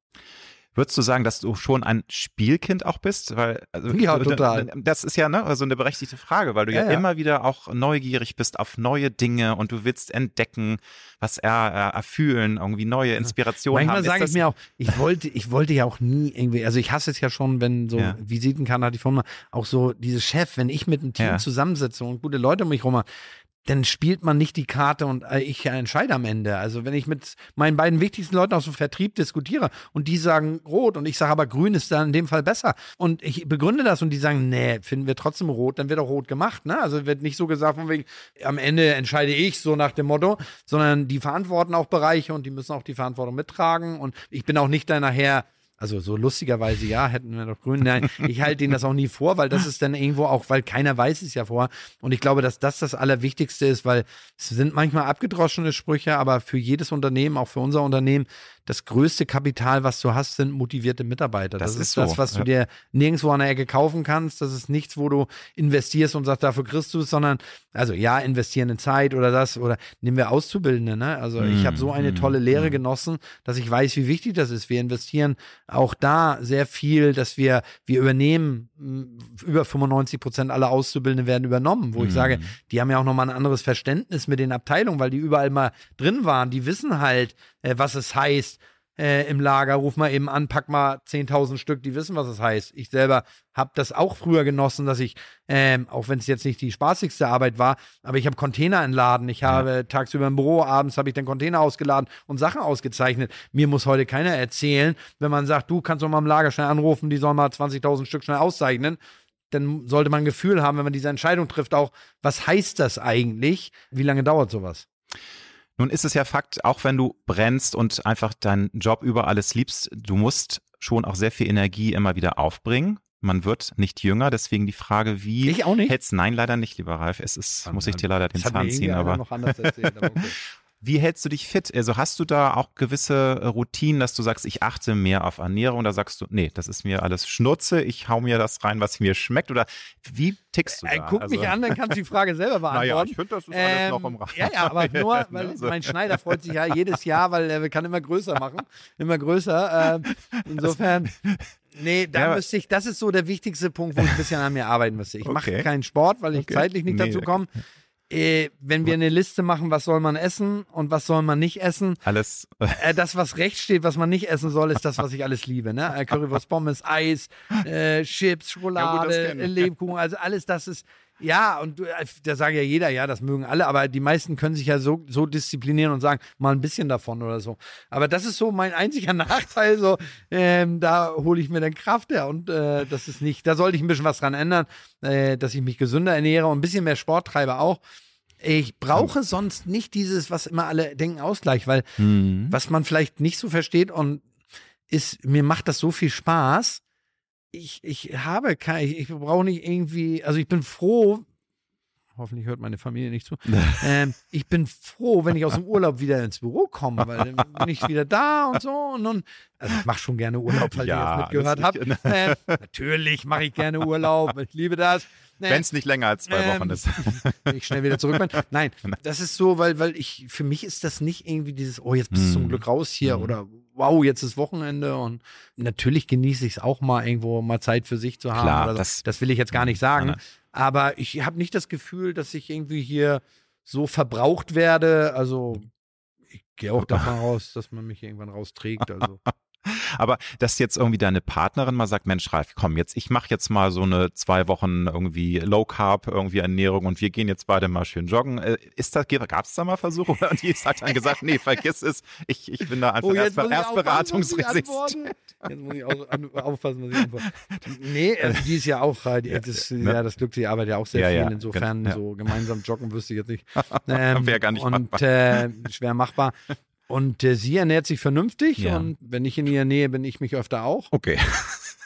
Würdest du sagen, dass du schon ein Spielkind auch bist? Weil, also, ja, total. Das ist ja ne, also eine berechtigte Frage, weil du ja, ja, ja, immer wieder auch neugierig bist auf neue Dinge und du willst entdecken, was er äh, erfühlen, irgendwie neue Inspirationen Manchmal sage ich mir auch, ich wollte, ich wollte ja auch nie irgendwie, also ich hasse es ja schon, wenn so ja. Visitenkarte hatte ich vorhin mal, auch so dieses Chef, wenn ich mit einem Team zusammensitze und gute Leute um mich rum habe, dann spielt man nicht die Karte und äh, ich entscheide am Ende. Also wenn ich mit meinen beiden wichtigsten Leuten aus dem Vertrieb diskutiere und die sagen rot und ich sage aber grün ist dann in dem Fall besser und ich begründe das und die sagen, nee, finden wir trotzdem rot, dann wird auch rot gemacht. Ne? Also wird nicht so gesagt von wegen, am Ende entscheide ich so nach dem Motto, sondern die verantworten auch Bereiche und die müssen auch die Verantwortung mittragen und ich bin auch nicht da nachher also so lustigerweise ja, hätten wir doch grün. Nein, ich halte ihnen das auch nie vor, weil das ist dann irgendwo auch, weil keiner weiß es ja vor. Und ich glaube, dass das das Allerwichtigste ist, weil es sind manchmal abgedroschene Sprüche, aber für jedes Unternehmen, auch für unser Unternehmen, das größte Kapital, was du hast, sind motivierte Mitarbeiter. Das, das ist, so, das, was ja. du dir nirgendwo an der Ecke kaufen kannst. Das ist nichts, wo du investierst und sagst, dafür kriegst du es, sondern, also ja, investieren in Zeit oder das oder nehmen wir Auszubildende. Ne? Also mm, ich habe so eine mm, tolle Lehre mm. genossen, dass ich weiß, wie wichtig das ist. Wir investieren auch da sehr viel, dass wir, wir übernehmen, über 95 Prozent aller Auszubildenden werden übernommen, wo ich mm. sage, die haben ja auch nochmal ein anderes Verständnis mit den Abteilungen, weil die überall mal drin waren. Die wissen halt, äh, was es heißt äh, im Lager. Ruf mal eben an, pack mal 10.000 Stück, die wissen, was es heißt. Ich selber habe das auch früher genossen, dass ich, ähm, auch wenn es jetzt nicht die spaßigste Arbeit war, aber ich habe Container entladen. Ich habe ja. tagsüber im Büro, abends habe ich den Container ausgeladen und Sachen ausgezeichnet. Mir muss heute keiner erzählen, wenn man sagt, du kannst doch mal im Lager schnell anrufen, die sollen mal 20.000 Stück schnell auszeichnen dann sollte man ein Gefühl haben, wenn man diese Entscheidung trifft, auch, was heißt das eigentlich? Wie lange dauert sowas? Nun ist es ja Fakt, auch wenn du brennst und einfach deinen Job über alles liebst, du musst schon auch sehr viel Energie immer wieder aufbringen. Man wird nicht jünger, deswegen die Frage, wie ich auch nicht. Hätt's, nein, leider nicht, lieber Ralf. Es ist, muss ich dir leider den Zahn ziehen, aber. Noch anders erzählt, aber okay. Wie hältst du dich fit? Also hast du da auch gewisse äh, Routinen, dass du sagst, ich achte mehr auf Ernährung? Oder sagst du, nee, das ist mir alles Schnurze, ich hau mir das rein, was mir schmeckt? Oder wie tickst du äh, da? Guck also, mich an, dann kannst du die Frage selber beantworten. Naja, ich finde, das ist alles ähm, noch im Rahmen. Ja, ja, aber nur, weil also. mein Schneider freut sich ja jedes Jahr, weil er kann immer größer machen. Immer größer. Ähm, insofern. Nee, da ja, müsste ich, das ist so der wichtigste Punkt, wo ich ein bisschen an mir arbeiten müsste. Ich okay. mache keinen Sport, weil ich okay. zeitlich nicht nee, dazu komme. Äh, wenn wir eine Liste machen, was soll man essen und was soll man nicht essen. Alles. Äh, das, was rechts steht, was man nicht essen soll, ist das, was ich alles liebe. Ne? Äh, Currywurst, Pommes, Eis, äh, Chips, Schokolade, ja, Lebkuchen, also alles das ist. Ja, und äh, da sagt ja jeder, ja, das mögen alle, aber die meisten können sich ja so, so disziplinieren und sagen, mal ein bisschen davon oder so. Aber das ist so mein einziger Nachteil, so, ähm, da hole ich mir dann Kraft her und äh, das ist nicht, da sollte ich ein bisschen was dran ändern, äh, dass ich mich gesünder ernähre und ein bisschen mehr Sport treibe auch. Ich brauche sonst nicht dieses, was immer alle denken, Ausgleich, weil mhm. was man vielleicht nicht so versteht und ist, mir macht das so viel Spaß. Ich, ich habe kein, ich, ich brauche nicht irgendwie, also ich bin froh, hoffentlich hört meine Familie nicht zu. ähm, ich bin froh, wenn ich aus dem Urlaub wieder ins Büro komme, weil dann bin ich wieder da und so. Und nun, also ich mache schon gerne Urlaub, weil ja, ihr das mitgehört habt. Ähm, natürlich mache ich gerne Urlaub, ich liebe das. Nee. Wenn es nicht länger als zwei ähm, Wochen ist. Wenn ich schnell wieder zurück bin. Nein, das ist so, weil, weil ich, für mich ist das nicht irgendwie dieses, oh, jetzt bist du mm. zum hm. Glück raus hier mm. oder wow, jetzt ist Wochenende und natürlich genieße ich es auch mal irgendwo mal Zeit für sich zu haben. Klar, so. das, das will ich jetzt gar nicht sagen. Nein, Aber ich habe nicht das Gefühl, dass ich irgendwie hier so verbraucht werde. Also ich gehe auch davon aus, dass man mich irgendwann rausträgt. Also aber dass jetzt irgendwie deine Partnerin mal sagt, Mensch, Ralf, komm, jetzt, ich mache jetzt mal so eine zwei Wochen irgendwie Low Carb, irgendwie Ernährung und wir gehen jetzt beide mal schön joggen. Äh, ist das, gab es da mal Versuche? Und die hat dann gesagt, nee, vergiss es, ich, ich bin da einfach oh, erst, erst beratungsresistent. Jetzt muss ich auch aufpassen, was ich antworte. Nee, also die ist ja auch, die, ja, das, ne? ja, das Glück, die arbeitet ja auch sehr ja, viel. Insofern, ja. so gemeinsam joggen wüsste ich jetzt nicht. Ähm, Wäre gar nicht und, machbar. Äh, schwer machbar. Und äh, sie ernährt sich vernünftig ja. und wenn ich in ihrer Nähe bin, ich mich öfter auch. Okay.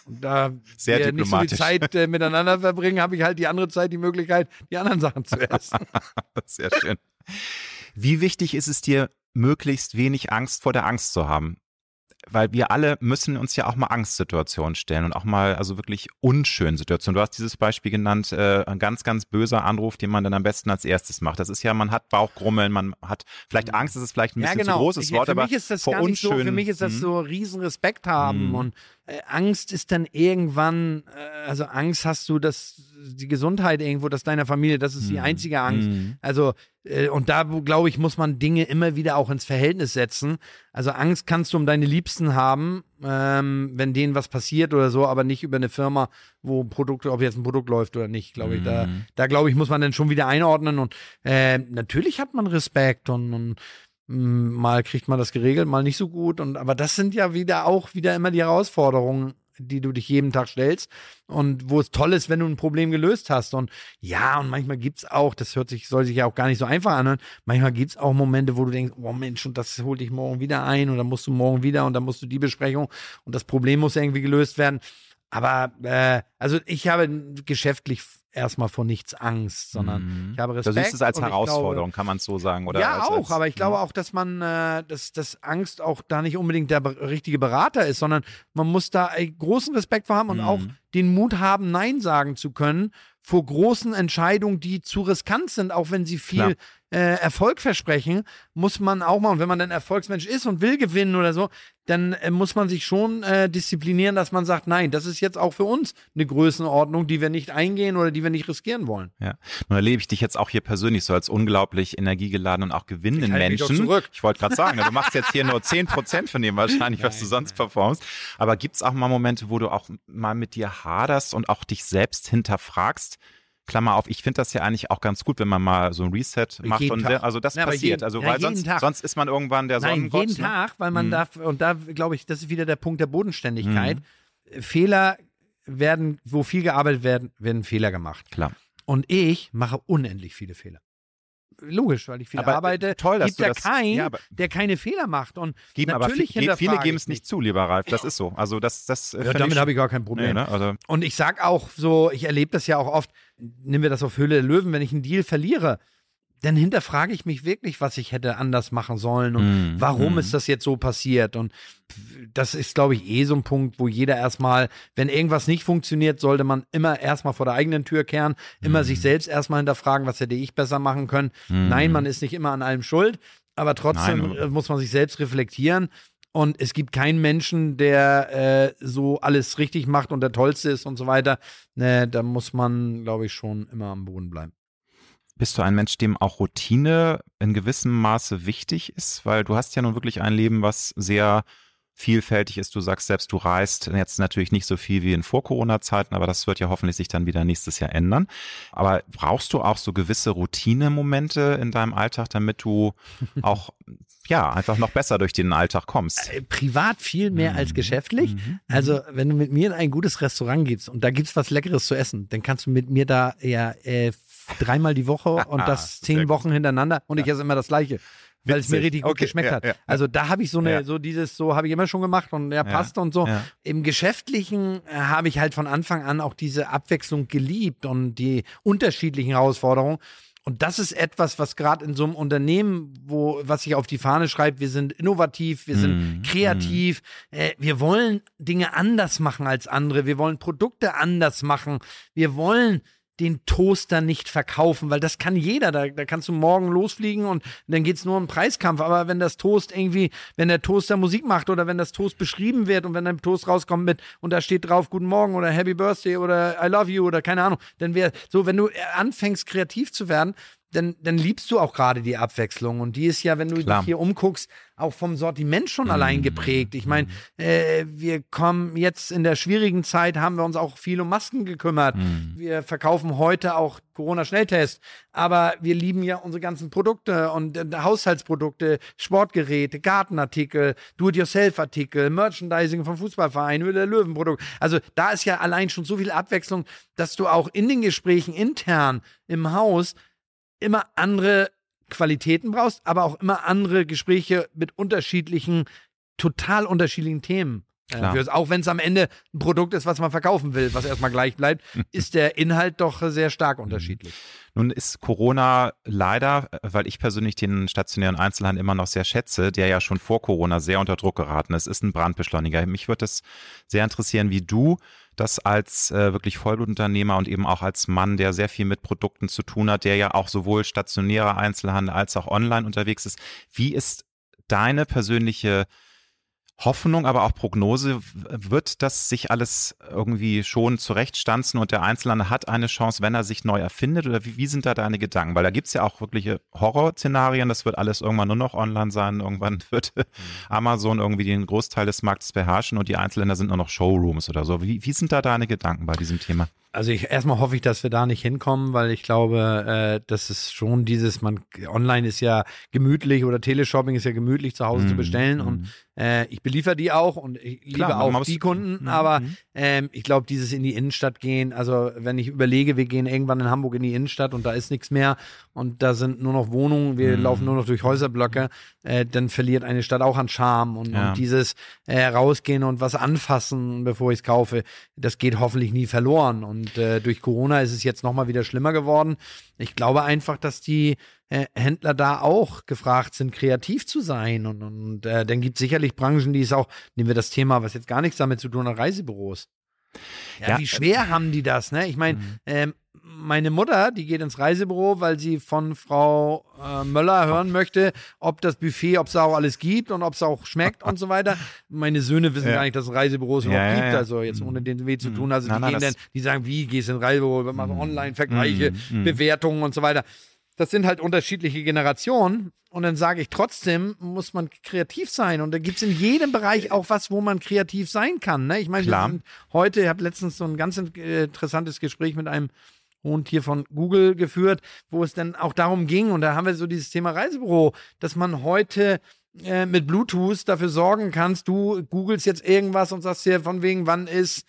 Und da Sehr wir nicht so viel Zeit äh, miteinander verbringen, habe ich halt die andere Zeit die Möglichkeit, die anderen Sachen zu essen. Sehr schön. Wie wichtig ist es dir, möglichst wenig Angst vor der Angst zu haben? Weil wir alle müssen uns ja auch mal Angstsituationen stellen und auch mal also wirklich unschönen Situationen. Du hast dieses Beispiel genannt, äh, ein ganz, ganz böser Anruf, den man dann am besten als erstes macht. Das ist ja, man hat Bauchgrummeln, man hat vielleicht Angst, das ist vielleicht ein bisschen ja, genau. zu großes Wort, für aber mich ist das vor gar nicht so, Für mich ist das mhm. so riesen Respekt haben mhm. und äh, Angst ist dann irgendwann, äh, also Angst hast du, dass die Gesundheit irgendwo, dass deiner Familie, das ist die Mhm. einzige Angst. Mhm. Also, äh, und da, glaube ich, muss man Dinge immer wieder auch ins Verhältnis setzen. Also Angst kannst du um deine Liebsten haben, ähm, wenn denen was passiert oder so, aber nicht über eine Firma, wo ein Produkt, ob jetzt ein Produkt läuft oder nicht, glaube ich. Da, Mhm. da glaube ich, muss man dann schon wieder einordnen und äh, natürlich hat man Respekt und, und mh, mal kriegt man das geregelt, mal nicht so gut. Und aber das sind ja wieder auch wieder immer die Herausforderungen, die du dich jeden Tag stellst und wo es toll ist, wenn du ein Problem gelöst hast. Und ja, und manchmal gibt's auch, das hört sich, soll sich ja auch gar nicht so einfach anhören, manchmal gibt's auch Momente, wo du denkst, oh Mensch, und das holt dich morgen wieder ein und dann musst du morgen wieder und dann musst du die Besprechung und das Problem muss irgendwie gelöst werden. Aber äh, also ich habe geschäftlich erstmal vor nichts Angst, sondern Mhm. ich habe Du Respekt. siehst es als Herausforderung, kann man es so sagen? Oder ja, als, auch, als, aber ich glaube auch, dass man, äh, dass, dass Angst auch da nicht unbedingt der richtige Berater ist, sondern man muss da großen Respekt vor haben und Mhm. auch den Mut haben, Nein sagen zu können vor großen Entscheidungen, die zu riskant sind, auch wenn sie viel äh, Erfolg versprechen, muss man auch mal, und wenn man dann Erfolgsmensch ist und will gewinnen oder so, dann äh, muss man sich schon äh, disziplinieren, dass man sagt, nein, das ist jetzt auch für uns eine Größenordnung, die wir nicht eingehen oder die wir nicht riskieren wollen. Ja. Nun erlebe ich dich jetzt auch hier persönlich so als unglaublich energiegeladenen und auch gewinnenden Menschen. zurück. Ich wollte gerade sagen, du machst jetzt hier nur 10% von dem wahrscheinlich, was du sonst performst. Aber gibt's auch mal Momente, wo du auch mal mit dir haderst und auch dich selbst hinterfragst? Klammer auf, ich finde das ja eigentlich auch ganz gut, wenn man mal so ein Reset macht. Jeden Und Tag. also das Ja, passiert. jeden- also ja, weil jeden sonst, Tag. sonst ist man irgendwann der Nein, Sonnengott. jeden ne? Tag, weil man Mhm. darf, und da glaube ich, das ist wieder der Punkt der Bodenständigkeit. Fehler werden, wo viel gearbeitet werden, werden Fehler gemacht. Klar. Und ich mache unendlich viele Fehler. Logisch, weil ich viel Aber, äh, arbeite. toll, dass gibt du ja das- keinen, ja, aber- der keine Fehler macht. Und Geben, aber natürlich viel, viele geben es nicht zu, lieber Ralf. Das ist so. Also das, das äh, Ja, damit habe ich gar kein Problem. Nee, ne? also, Und ich sag auch so, ich erlebe das ja auch oft, nehmen wir das auf Höhle der Löwen, wenn ich einen Deal verliere, dann hinterfrage ich mich wirklich, was ich hätte anders machen sollen und Mm, warum mm. ist das jetzt so passiert. Und das ist, glaube ich, eh so ein Punkt, wo jeder erstmal, wenn irgendwas nicht funktioniert, sollte man immer erstmal vor der eigenen Tür kehren, immer Mm. sich selbst erstmal hinterfragen, was hätte ich besser machen können. Nein, man ist nicht immer an allem schuld, aber trotzdem Nein, äh, muss man sich selbst reflektieren. Und es gibt keinen Menschen, der äh, so alles richtig macht und der Tollste ist und so weiter. Ne, da muss man, glaube ich, schon immer am Boden bleiben. Bist du ein Mensch, dem auch Routine in gewissem Maße wichtig ist? Weil du hast ja nun wirklich ein Leben, was sehr vielfältig ist. Du sagst selbst, du reist jetzt natürlich nicht so viel wie in Vor-Corona-Zeiten, aber das wird ja hoffentlich sich dann wieder nächstes Jahr ändern. Aber brauchst du auch so gewisse Routinemomente in deinem Alltag, damit du auch ja einfach noch besser durch den Alltag kommst? Äh, Privat viel mehr als Mhm. geschäftlich. Mhm. Also, wenn du mit mir in ein gutes Restaurant gehst und da gibt's was Leckeres zu essen, dann kannst du mit mir da ja äh, dreimal die Woche und das zehn. Wochen hintereinander und ich esse immer das Gleiche. Weil es mir richtig gut Okay, geschmeckt ja, hat. ja. Also da habe ich so eine, Ja. so dieses, so habe ich immer schon gemacht und ja, passt und so. Im Geschäftlichen äh, habe ich halt von Anfang an auch diese Abwechslung geliebt und die unterschiedlichen Herausforderungen. Und das ist etwas, was gerade in so einem Unternehmen, wo, was sich auf die Fahne schreibt, wir sind innovativ, wir sind Mhm. kreativ, äh, wir wollen Dinge anders machen als andere, wir wollen Produkte anders machen, wir wollen den Toaster nicht verkaufen, weil das kann jeder. Da, da kannst du morgen losfliegen und dann geht's nur um Preiskampf. Aber wenn das Toast irgendwie, wenn der Toaster Musik macht oder wenn das Toast beschrieben wird und wenn ein Toast rauskommt mit und da steht drauf Guten Morgen oder Happy Birthday oder I love you oder keine Ahnung, dann wäre so, wenn du anfängst kreativ zu werden, dann, dann liebst du auch gerade die Abwechslung. Und die ist ja, wenn du Klar. dich hier umguckst, auch vom Sortiment schon allein geprägt. Ich meine, äh, wir kommen jetzt in der schwierigen Zeit, haben wir uns auch viel um Masken gekümmert. Wir verkaufen heute auch Corona-Schnelltest. Aber wir lieben ja unsere ganzen Produkte und äh, Haushaltsprodukte, Sportgeräte, Gartenartikel, Do-it-yourself-Artikel, Merchandising vom Fußballverein, Höhle der Löwenprodukt. Also da ist ja allein schon so viel Abwechslung, dass du auch in den Gesprächen intern im Haus immer andere Qualitäten brauchst, aber auch immer andere Gespräche mit unterschiedlichen, total unterschiedlichen Themen. Klar. Auch wenn es am Ende ein Produkt ist, was man verkaufen will, was erstmal gleich bleibt, ist der Inhalt doch sehr stark unterschiedlich. Nun ist Corona leider, weil ich persönlich den stationären Einzelhandel immer noch sehr schätze, der ja schon vor Corona sehr unter Druck geraten ist, ist ein Brandbeschleuniger. Mich würde es sehr interessieren, wie du das als äh, wirklich Vollblutunternehmer und eben auch als Mann, der sehr viel mit Produkten zu tun hat, der ja auch sowohl stationärer Einzelhandel als auch online unterwegs ist. Wie ist deine persönliche Hoffnung, aber auch Prognose, wird das sich alles irgendwie schon zurechtstanzen und der Einzelne hat eine Chance, wenn er sich neu erfindet? Oder wie, wie sind da deine Gedanken? Weil da gibt's ja auch wirkliche Horrorszenarien, das wird alles irgendwann nur noch online sein, irgendwann wird mhm. Amazon irgendwie den Großteil des Marktes beherrschen und die Einzelländer sind nur noch Showrooms oder so. Wie, wie sind da deine Gedanken bei diesem Thema? Also ich erstmal hoffe ich, dass wir da nicht hinkommen, weil ich glaube, äh, das ist schon dieses, man online ist ja gemütlich oder Teleshopping ist ja gemütlich zu Hause mm, zu mhm, bestellen mm. und äh, ich beliefer die auch und ich liebe Klar, auch die Kunden, mm, aber ähm, ich glaube, dieses in die Innenstadt gehen, also wenn ich überlege, wir gehen irgendwann in Hamburg in die Innenstadt und da ist nichts mehr und da sind nur noch Wohnungen, wir laufen nur noch durch Häuserblöcke, äh, dann verliert eine Stadt auch an Charme und, ja. und dieses äh, rausgehen und was anfassen, bevor ich es kaufe, das geht hoffentlich nie verloren und und äh, durch Corona ist es jetzt nochmal wieder schlimmer geworden. Ich glaube einfach, dass die äh, Händler da auch gefragt sind, kreativ zu sein. Und, und äh, dann gibt es sicherlich Branchen, die es auch, nehmen wir das Thema, was jetzt gar nichts damit zu tun hat, Reisebüros. Ja, ja, wie schwer haben die das, ne? Ich meine, mhm. ähm, meine Mutter, die geht ins Reisebüro, weil sie von Frau äh, Möller hören möchte, ob das Buffet, ob es auch alles gibt und ob es auch schmeckt und so weiter. Meine Söhne wissen ja. gar nicht, dass es Reisebüros überhaupt ja, gibt, also jetzt ohne den weh zu tun. Also die nein, gehen dann, die sagen, wie gehst du in Reisebüro, wir machen Online-Vergleiche, Bewertungen und so weiter. Das sind halt unterschiedliche Generationen. Und dann sage ich trotzdem, muss man kreativ sein. Und da gibt es in jedem Bereich auch was, wo man kreativ sein kann. Ne? Ich meine, heute, ich habe letztens so ein ganz interessantes Gespräch mit einem und hier von Google geführt, wo es dann auch darum ging, und da haben wir so dieses Thema Reisebüro, dass man heute äh, mit Bluetooth dafür sorgen kannst, du googelst jetzt irgendwas und sagst dir von wegen, wann ist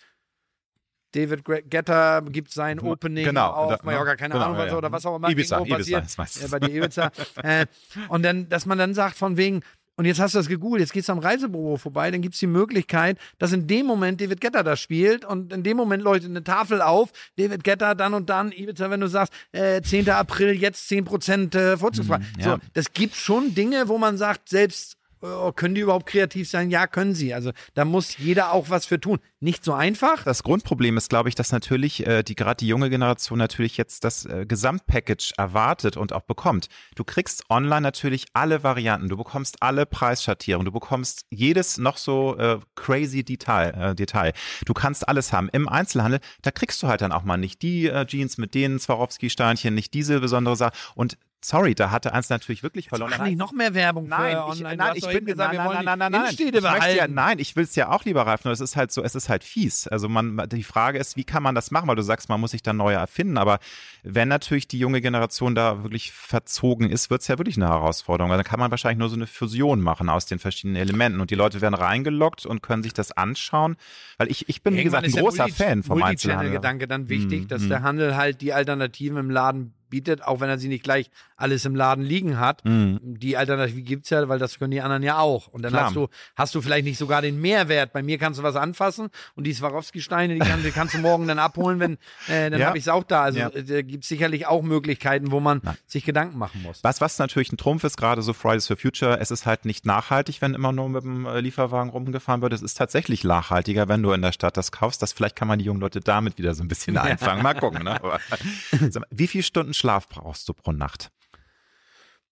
David Getter gibt sein Opening genau, auf da, Mallorca, keine genau, Ahnung was ja. oder was auch immer Ibiza, Ibiza, passiert, äh, bei der Ibiza. äh, und dann, dass man dann sagt von wegen, und jetzt hast du das gegoogelt, jetzt gehst du am Reisebüro vorbei, dann gibt es die Möglichkeit, dass in dem Moment David Getter da spielt und in dem Moment leuchtet eine Tafel auf, David Getter dann und dann, Ibiza, wenn du sagst, äh, 10. April, jetzt 10% äh, vorzugsfrei. Mhm, ja. So, das gibt schon Dinge, wo man sagt, selbst oh, können die überhaupt kreativ sein? Ja, können sie. Also da muss jeder auch was für tun. Nicht so einfach. Das Grundproblem ist, glaube ich, dass natürlich äh, die gerade die junge Generation natürlich jetzt das äh, Gesamtpackage erwartet und auch bekommt. Du kriegst online natürlich alle Varianten, du bekommst alle Preisschattierungen, du bekommst jedes noch so äh, crazy Detail, äh, Detail. Du kannst alles haben. Im Einzelhandel, da kriegst du halt dann auch mal nicht die äh, Jeans mit den Swarovski-Steinchen, nicht diese besondere Sache. Und Sorry, da hatte eins natürlich wirklich verloren. Mach nicht noch mehr Werbung nein, für online. Ich, nein, ich bin gesagt, nein, nein, nein, nein, nein, ich ja, nein, ich will es ja auch lieber reifen, nur es ist halt so, es ist halt fies. Also man, die Frage ist, wie kann man das machen? Weil du sagst, man muss sich da neu erfinden. Aber wenn natürlich die junge Generation da wirklich verzogen ist, wird es ja wirklich eine Herausforderung. Weil dann kann man wahrscheinlich nur so eine Fusion machen aus den verschiedenen Elementen und die Leute werden reingeloggt und können sich das anschauen. Weil ich, ich bin, Irgendwann wie gesagt, ein großer Fan vom Einzelhandel. Gedanke dann wichtig, dass mm. der Handel halt die Alternativen im Laden bietet, auch wenn er sie nicht gleich alles im Laden liegen hat. Mhm. Die Alternative gibt es ja, weil das können die anderen ja auch. Und dann hast du, hast du vielleicht nicht sogar den Mehrwert. Bei mir kannst du was anfassen und die Swarovski-Steine, die, kann, die, kannst du morgen dann abholen, wenn äh, dann ja. habe ich es auch da. Also ja. Äh, da gibt es sicherlich auch Möglichkeiten, wo man Na. sich Gedanken machen muss. Was, was natürlich ein Trumpf ist, gerade so Fridays for Future, es ist halt nicht nachhaltig, wenn immer nur mit dem äh, Lieferwagen rumgefahren wird. Es ist tatsächlich nachhaltiger, wenn du in der Stadt das kaufst. Das vielleicht kann man die jungen Leute damit wieder so ein bisschen einfangen. Mal gucken. Ne? Aber, wie viele Stunden Schlaf brauchst du pro Nacht?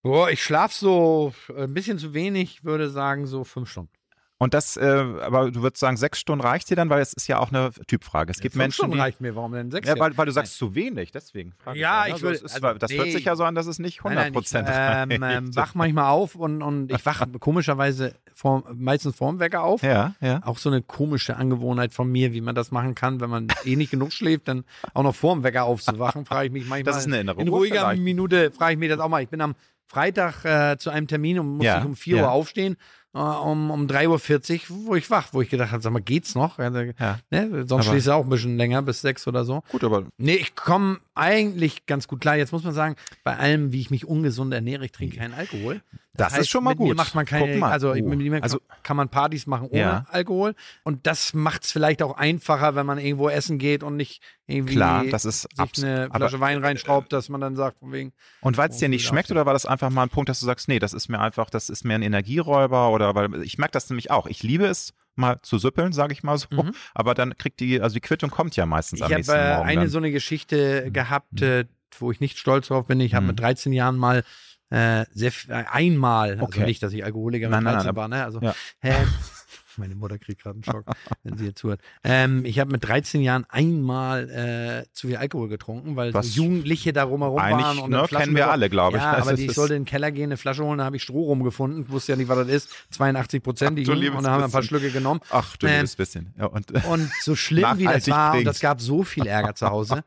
Boah, ich schlafe so äh, ein bisschen zu wenig, würde sagen so fünf Stunden. Und das, äh, aber du würdest sagen, sechs Stunden reicht dir dann, weil es ist ja auch eine Typfrage. Es gibt ja, Menschen, Stunden die, reicht mir, warum denn sechs? Ja, weil, weil du sagst zu wenig, deswegen. Ja, ich, ich will. Also, also, das nee. hört sich ja so an, dass es nicht 100 Prozent ähm, ähm, wach manchmal auf und, und ich wache komischerweise vor, meistens vorm Wecker auf. Ja, ja. Auch so eine komische Angewohnheit von mir, wie man das machen kann, wenn man eh nicht genug schläft, dann auch noch vorm Wecker aufzuwachen, frage ich mich manchmal. Das ist eine Erinnerung. In ruhiger vielleicht. Minute frage ich mich das auch mal. Ich bin am Freitag äh, zu einem Termin und muss ja, ich um 4 ja. Uhr aufstehen um, um 3.40 Uhr, wo ich wach, wo ich gedacht habe, sag mal, geht's noch? Ja, ne? Sonst schließt du auch ein bisschen länger, bis sechs oder so. Gut, aber. Nee, ich komme eigentlich ganz gut klar. Jetzt muss man sagen, bei allem, wie ich mich ungesund ernähre, ich trinke keinen Alkohol. Das, das heißt, ist schon mal gut. macht man keine, also, oh. mit mir also kann man Partys machen ohne ja. Alkohol. Und das macht es vielleicht auch einfacher, wenn man irgendwo essen geht und nicht irgendwie Klar, das ist sich eine Flasche Wein reinschraubt, dass man dann sagt, von wegen. Und weil es dir nicht schmeckt, oder war das einfach mal ein Punkt, dass du sagst, nee, das ist mir einfach, das ist mir ein Energieräuber oder weil ich merke das nämlich auch. Ich liebe es, mal zu süppeln, sage ich mal so. Mhm. Aber dann kriegt die, also die Quittung kommt ja meistens ich am nächsten äh, Morgen. Ich habe eine so eine Geschichte mhm. gehabt, äh, wo ich nicht stolz drauf bin. Ich habe mhm. mit 13 Jahren mal äh, sehr, äh, einmal, also okay. nicht, dass ich Alkoholiker mit 13 nein, nein, war, ne? Also ja. äh, Meine Mutter kriegt gerade einen Schock, wenn sie jetzt zuhört. Ähm, ich habe mit 13 Jahren einmal äh, zu viel Alkohol getrunken, weil Was so Jugendliche da rumherum waren. Und ne, kennen wir alle, glaube ich. Ja, Das aber die, ich sollte in den Keller gehen, eine Flasche holen, da habe ich Stroh rumgefunden, wusste ja nicht, was das ist. 82 Prozent, die Ach, und dann haben wir ein paar. Schlücke genommen. Ach, du Ähm, liebes bisschen. Ja, und, Und so schlimm wie das war, und das gab so viel Ärger zu Hause.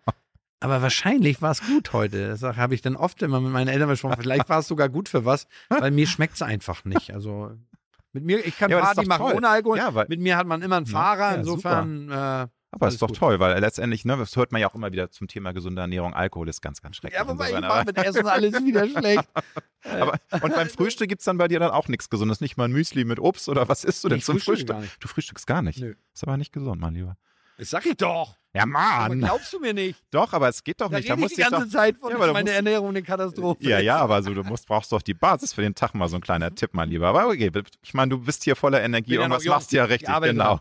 Aber wahrscheinlich war es gut heute. Das habe ich dann oft immer mit meinen Eltern besprochen. Vielleicht war es sogar gut für was, weil mir schmeckt es einfach nicht. Also mit mir, ich kann Ja, aber Party machen toll. ohne Alkohol. Ja, weil- mit mir hat man immer einen Fahrer. ja, Insofern. Äh, aber ist doch gut. toll, weil letztendlich, ne, das hört man ja auch immer wieder zum Thema gesunde Ernährung. Alkohol ist ganz, ganz schrecklich. ja, wobei ich mache mit Essen alles wieder schlecht. aber, und beim Frühstück gibt's dann bei dir dann auch nichts Gesundes. Nicht mal ein Müsli mit Obst oder was isst du denn Ich zum Frühstück? Du frühstückst gar nicht. Nö. Ist aber nicht gesund, mein Lieber. Das sag ich doch. Ja, Aber Mann. glaubst du mir nicht? Doch, aber es geht doch Da nicht. Da ich musst die ganze doch. Zeit von Ja, aber meine musst- Ernährung eine Katastrophe. Ja, ja, aber so, du musst, brauchst doch die Basis für den Tag mal so ein kleiner Tipp, mein Lieber. Aber okay, ich meine, du bist hier voller Energie, noch jung. machst du ja Ich richtig, genau.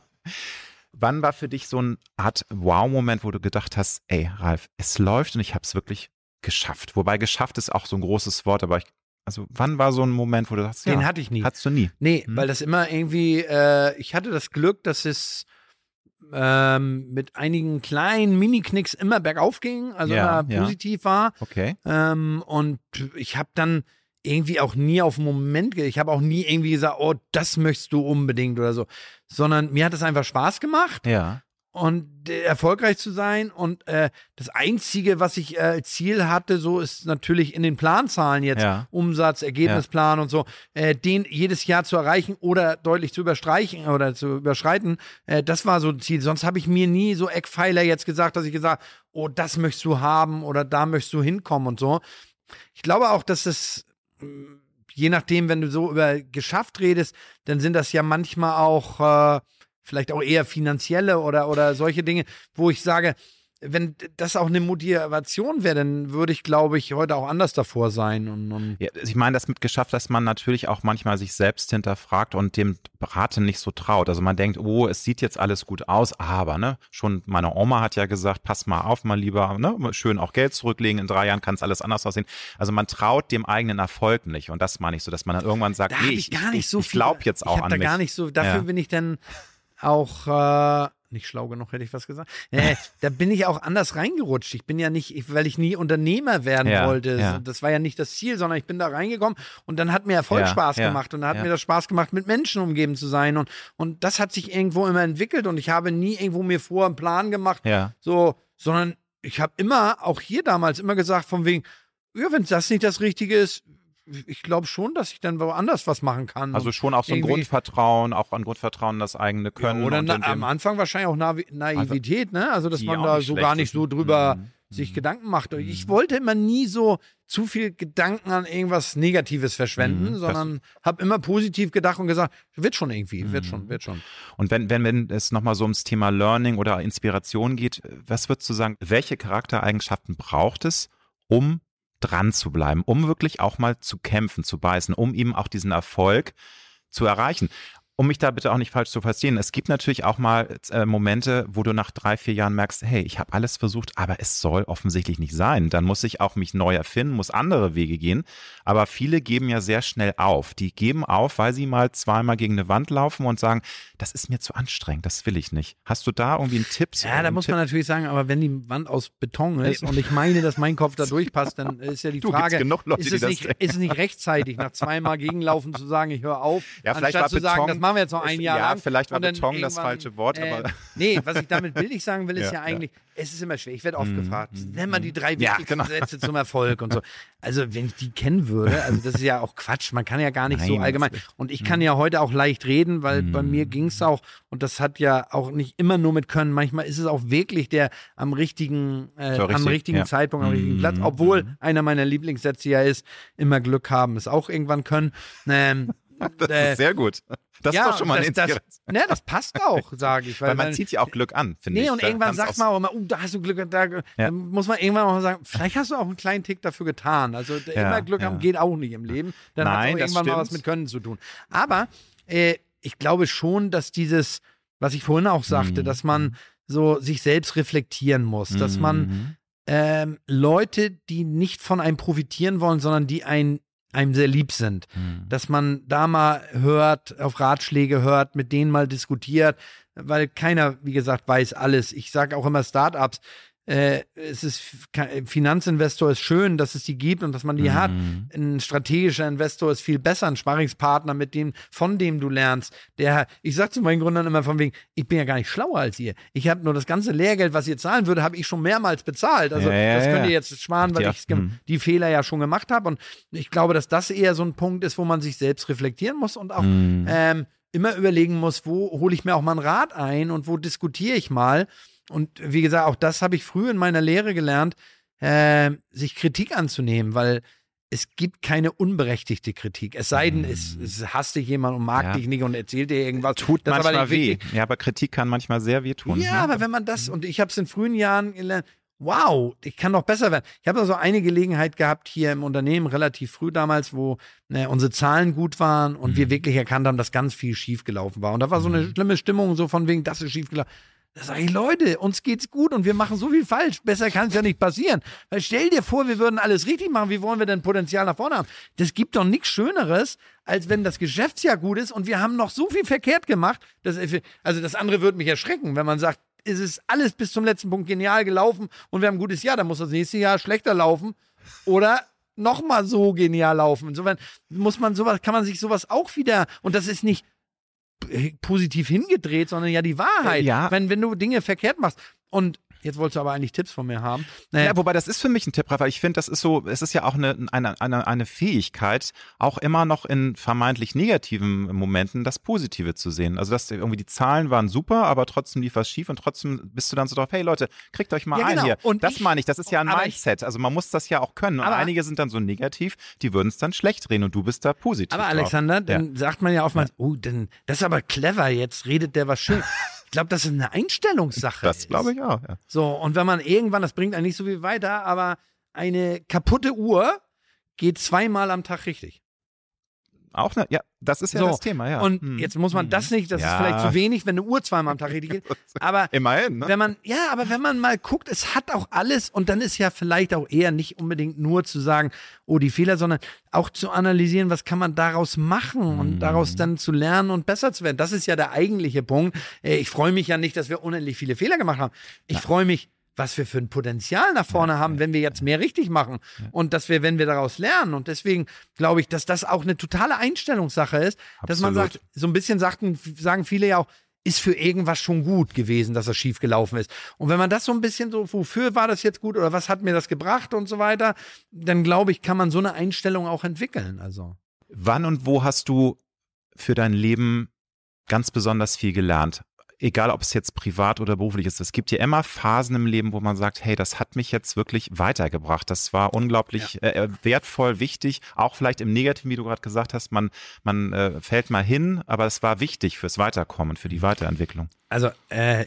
Wann war für dich so ein Art Wow-Moment, wo du gedacht hast, ey, Ralf, es läuft und ich habe es wirklich geschafft? Wobei geschafft ist auch so ein großes Wort, aber ich, also wann war so ein Moment, wo du sagst, Den ja, hatte ich nie. hattest du nie? Nee, Hm? weil das immer irgendwie, äh, ich hatte das Glück, dass es ähm, mit einigen kleinen Mini-Knicks immer bergauf ging, also Ja, immer ja. positiv war. Okay. Ähm, und ich habe dann irgendwie auch nie auf den Moment, ich habe auch nie irgendwie gesagt, oh, das möchtest du unbedingt oder so, sondern mir hat es einfach Spaß gemacht Ja. Und äh, erfolgreich zu sein. Und äh, das Einzige, was ich äh, als Ziel hatte, so ist natürlich in den Planzahlen jetzt Ja. Umsatz, Ergebnisplan und so, äh, den jedes Jahr zu erreichen oder deutlich zu überstreichen oder zu überschreiten. Äh, das war so ein Ziel. Sonst habe ich mir nie so Eckpfeiler jetzt gesagt, dass ich gesagt, oh, das möchtest du haben oder da möchtest du hinkommen und so. Ich glaube auch, dass es mh, je nachdem, wenn du so über geschafft redest, dann sind das ja manchmal auch äh, vielleicht auch eher finanzielle oder, oder solche Dinge, wo ich sage, wenn das auch eine Motivation wäre, dann würde ich, glaube ich, heute auch anders davor sein. Und, und Ja, ich meine das mit geschafft, dass man natürlich auch manchmal sich selbst hinterfragt und dem Raten nicht so traut. Also man denkt, oh, es sieht jetzt alles gut aus, aber ne, schon meine Oma hat ja gesagt, pass mal auf, mal lieber, ne, schön auch Geld zurücklegen, in drei Jahren kann es alles anders aussehen. Also man traut dem eigenen Erfolg nicht und das meine ich so, dass man dann irgendwann sagt, da nee, ich, ich so ich glaube jetzt auch ich an da mich. gar nicht so, dafür Ja. bin ich dann auch äh, nicht schlau genug, hätte ich was gesagt. Äh, da bin ich auch anders reingerutscht. Ich bin ja nicht, ich, weil ich nie Unternehmer werden Ja, wollte. ja. Das war ja nicht das Ziel, sondern ich bin da reingekommen und dann hat mir Erfolg Ja, Spaß gemacht und dann hat mir das Spaß gemacht, mit Menschen umgeben zu sein und, und das hat sich irgendwo immer entwickelt und ich habe nie irgendwo mir vor einen Plan gemacht, so, sondern ich habe immer, auch hier damals, immer gesagt, von wegen, ja, wenn das nicht das Richtige ist, ich glaube schon, dass ich dann woanders was machen kann. Also schon auch so ein Grundvertrauen, auch an Grundvertrauen, das eigene Können. ja, oder und na, am Anfang wahrscheinlich auch Navi Naivität, ne? Also, dass man da so gar nicht so drüber Mhm. sich Mhm. Gedanken macht. Ich wollte immer nie so zu viel Gedanken an irgendwas Negatives verschwenden, Mhm, sondern habe immer positiv gedacht und gesagt, wird schon irgendwie, wird Mhm. schon, wird schon. Und wenn, wenn, wenn es nochmal so ums Thema Learning oder Inspiration geht, was würdest du sagen, welche Charaktereigenschaften braucht es, um dran zu bleiben, um wirklich auch mal zu kämpfen, zu beißen, um eben auch diesen Erfolg zu erreichen? Um mich da bitte auch nicht falsch zu verstehen. Es gibt natürlich auch mal äh, Momente, wo du nach drei, vier Jahren merkst, hey, ich habe alles versucht, aber es soll offensichtlich nicht sein. Dann muss ich auch mich neu erfinden, muss andere Wege gehen. Aber viele geben ja sehr schnell auf. Die geben auf, weil sie mal zweimal gegen eine Wand laufen und sagen, das ist mir zu anstrengend, das will ich nicht. Hast du da irgendwie einen Tipp? Ja, da muss Tipp? man natürlich sagen, aber wenn die Wand aus Beton ist und ich meine, dass mein Kopf da durchpasst, dann ist ja die Du, Frage, Leute, ist, es nicht, ist es nicht rechtzeitig, nach zweimal gegenlaufen zu sagen, ich höre auf, Ja, anstatt zu sagen, Beton- das machen wir jetzt noch ein Jahr ja, lang. vielleicht war Beton das falsche Wort, äh, aber- Nee, was ich damit bildlich sagen will, ist Ja, ja, ja. eigentlich, es ist immer schwer. Ich werde oft gefragt, nenn mal die drei Ja, wichtigsten genau. Sätze zum Erfolg und so. Also, wenn ich die kennen würde, also das ist ja auch Quatsch, man kann ja gar nicht so Nein, allgemein. das ist- Und ich kann ja heute auch leicht reden, weil bei Mhm. mir ging es auch, und das hat ja auch nicht immer nur mit Können, manchmal ist es auch wirklich der am richtigen, äh, So am richtig, richtigen ja. Zeitpunkt, am richtigen Mhm. Platz. Obwohl einer meiner Lieblingssätze ja ist, immer Glück haben, ist auch irgendwann können. Ähm, Das äh, ist sehr gut. Das ja, ist doch schon mal eine das, das, ne, das passt auch, sage ich. Weil man weil- zieht ja auch Glück an, finde ich. Nee, und irgendwann sagt man auch immer, oh, da hast du Glück. Da, Dann muss man irgendwann auch mal sagen, vielleicht hast du auch einen kleinen Tick dafür getan. Also Ja, immer Glück ja. haben geht auch nicht im Leben. Dann hat das irgendwann mal was mit Können zu tun. Aber äh, ich glaube schon, dass dieses, was ich vorhin auch sagte, Mhm. dass man so sich selbst reflektieren muss, dass man Mhm. ähm, Leute, die nicht von einem profitieren wollen, sondern die einen einem sehr lieb sind. Mhm. Dass man da mal hört, auf Ratschläge hört, mit denen mal diskutiert, weil keiner, wie gesagt, weiß alles. Ich sage auch immer Startups, äh, es ist Finanzinvestor ist schön, dass es die gibt und dass man die Mhm. hat. Ein strategischer Investor ist viel besser, ein Sparringspartner, mit dem, von dem du lernst. Der, ich sag zu meinen Gründern immer von wegen, ich bin ja gar nicht schlauer als ihr. Ich habe nur das ganze Lehrgeld, was ihr zahlen würde, habe ich schon mehrmals bezahlt. Also Ja, ja, das könnt ihr jetzt sparen, weil Ja, ich die Fehler ja schon gemacht habe. Und ich glaube, dass das eher so ein Punkt ist, wo man sich selbst reflektieren muss und auch Mhm. ähm, immer überlegen muss, wo hole ich mir auch mal einen Rat ein und wo diskutiere ich mal. Und wie gesagt, auch das habe ich früh in meiner Lehre gelernt, äh, sich Kritik anzunehmen, weil es gibt keine unberechtigte Kritik. Es sei denn, es, es hasst dich jemand und mag Ja. dich nicht und erzählt dir irgendwas. Tut Das manchmal weh. Ja, aber Kritik kann manchmal sehr weh tun. Ja, ne? aber wenn man das, und ich habe es in frühen Jahren gelernt, wow, ich kann noch besser werden. Ich habe also eine Gelegenheit gehabt hier im Unternehmen, relativ früh damals, wo ne, unsere Zahlen gut waren und wir wirklich erkannt haben, dass ganz viel schiefgelaufen war. Und da war so eine schlimme Stimmung, so von wegen, das ist schiefgelaufen. Da sage ich, Leute, uns geht's gut und wir machen so viel falsch. Besser kann es ja nicht passieren. Weil stell dir vor, wir würden alles richtig machen. Wie wollen wir denn Potenzial nach vorne haben? Das gibt doch nichts Schöneres, als wenn das Geschäftsjahr gut ist und wir haben noch so viel verkehrt gemacht. Dass, also das andere würde mich erschrecken, wenn man sagt, es ist alles bis zum letzten Punkt genial gelaufen und wir haben ein gutes Jahr, dann muss das nächste Jahr schlechter laufen oder nochmal so genial laufen. Insofern muss man sowas, kann man sich sowas auch wieder, und das ist nicht positiv hingedreht, sondern ja die Wahrheit. Ja. Wenn, wenn du Dinge verkehrt machst. Und jetzt wolltest du aber eigentlich Tipps von mir haben. Äh, Ja, wobei das ist für mich ein Tipp, Ralf, weil ich finde, das ist so, es ist ja auch eine, eine, eine, eine Fähigkeit, auch immer noch in vermeintlich negativen Momenten das Positive zu sehen. Also dass irgendwie die Zahlen waren super, aber trotzdem lief was schief und trotzdem bist du dann so drauf, hey Leute, kriegt euch mal Ja, ein genau. hier. Und das ich- meine ich, das ist ja ein Mindset. Also man muss das ja auch können. Und Aber- einige sind dann so negativ, die würden es dann schlecht drehen und du bist da positiv. Aber drauf. Alexander, dann sagt man ja oftmals, oh, denn, das ist aber clever, jetzt redet der was schön. Ich glaube, das ist eine Einstellungssache. Das glaube ich auch, ja. So, und wenn man irgendwann, das bringt einen nicht so viel weiter, aber eine kaputte Uhr geht zweimal am Tag richtig. Auch ne, ja, das ist ja So, das Thema, ja. Und Hm. jetzt muss man das nicht, das Ja. ist vielleicht zu wenig, wenn eine Uhr zweimal am Tag richtig geht. Aber Immerhin, ne? wenn man, ja, aber wenn man mal guckt, es hat auch alles und dann ist ja vielleicht auch eher nicht unbedingt nur zu sagen, oh, die Fehler, sondern auch zu analysieren, was kann man daraus machen und Mhm. daraus dann zu lernen und besser zu werden. Das ist ja der eigentliche Punkt. Äh, Ich freue mich ja nicht, dass wir unendlich viele Fehler gemacht haben. Ich freue mich, was wir für ein Potenzial nach vorne haben, wenn wir jetzt mehr richtig machen und dass wir, wenn wir daraus lernen. Und deswegen glaube ich, dass das auch eine totale Einstellungssache ist, dass man Absolut. sagt, so ein bisschen sagten, sagen viele ja auch, ist für irgendwas schon gut gewesen, dass das schief gelaufen ist. Und wenn man das so ein bisschen so, wofür war das jetzt gut oder was hat mir das gebracht und so weiter, dann glaube ich, kann man so eine Einstellung auch entwickeln. Also. Wann und wo hast du für dein Leben ganz besonders viel gelernt? Egal, ob es jetzt privat oder beruflich ist. Es gibt ja immer Phasen im Leben, wo man sagt, hey, das hat mich jetzt wirklich weitergebracht. Das war unglaublich äh, wertvoll, wichtig. Auch vielleicht im Negativen, wie du gerade gesagt hast, man, man äh, fällt mal hin, aber es war wichtig fürs Weiterkommen, für die Weiterentwicklung. Also, äh,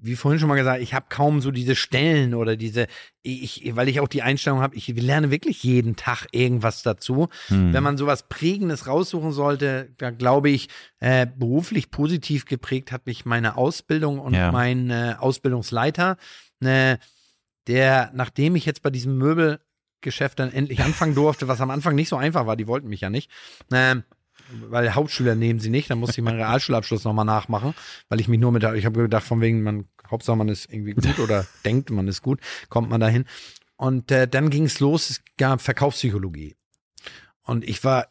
wie vorhin schon mal gesagt, ich habe kaum so diese Stellen oder diese, ich, weil ich auch die Einstellung habe, ich lerne wirklich jeden Tag irgendwas dazu. Hm. Wenn man sowas Prägendes raussuchen sollte, da glaube ich, äh, beruflich positiv geprägt hat mich meine Ausbildung und Ja. mein äh, Ausbildungsleiter, äh, der, nachdem ich jetzt bei diesem Möbelgeschäft dann endlich anfangen durfte, was am Anfang nicht so einfach war, die wollten mich ja nicht, ähm, weil Hauptschüler nehmen sie nicht, dann musste ich meinen Realschulabschluss nochmal nachmachen, weil ich mich nur mit, ich habe gedacht, von wegen, man, Hauptsache man ist irgendwie gut oder denkt, man ist gut, kommt man dahin. Und äh, dann ging es los, es gab Verkaufspsychologie. Und ich war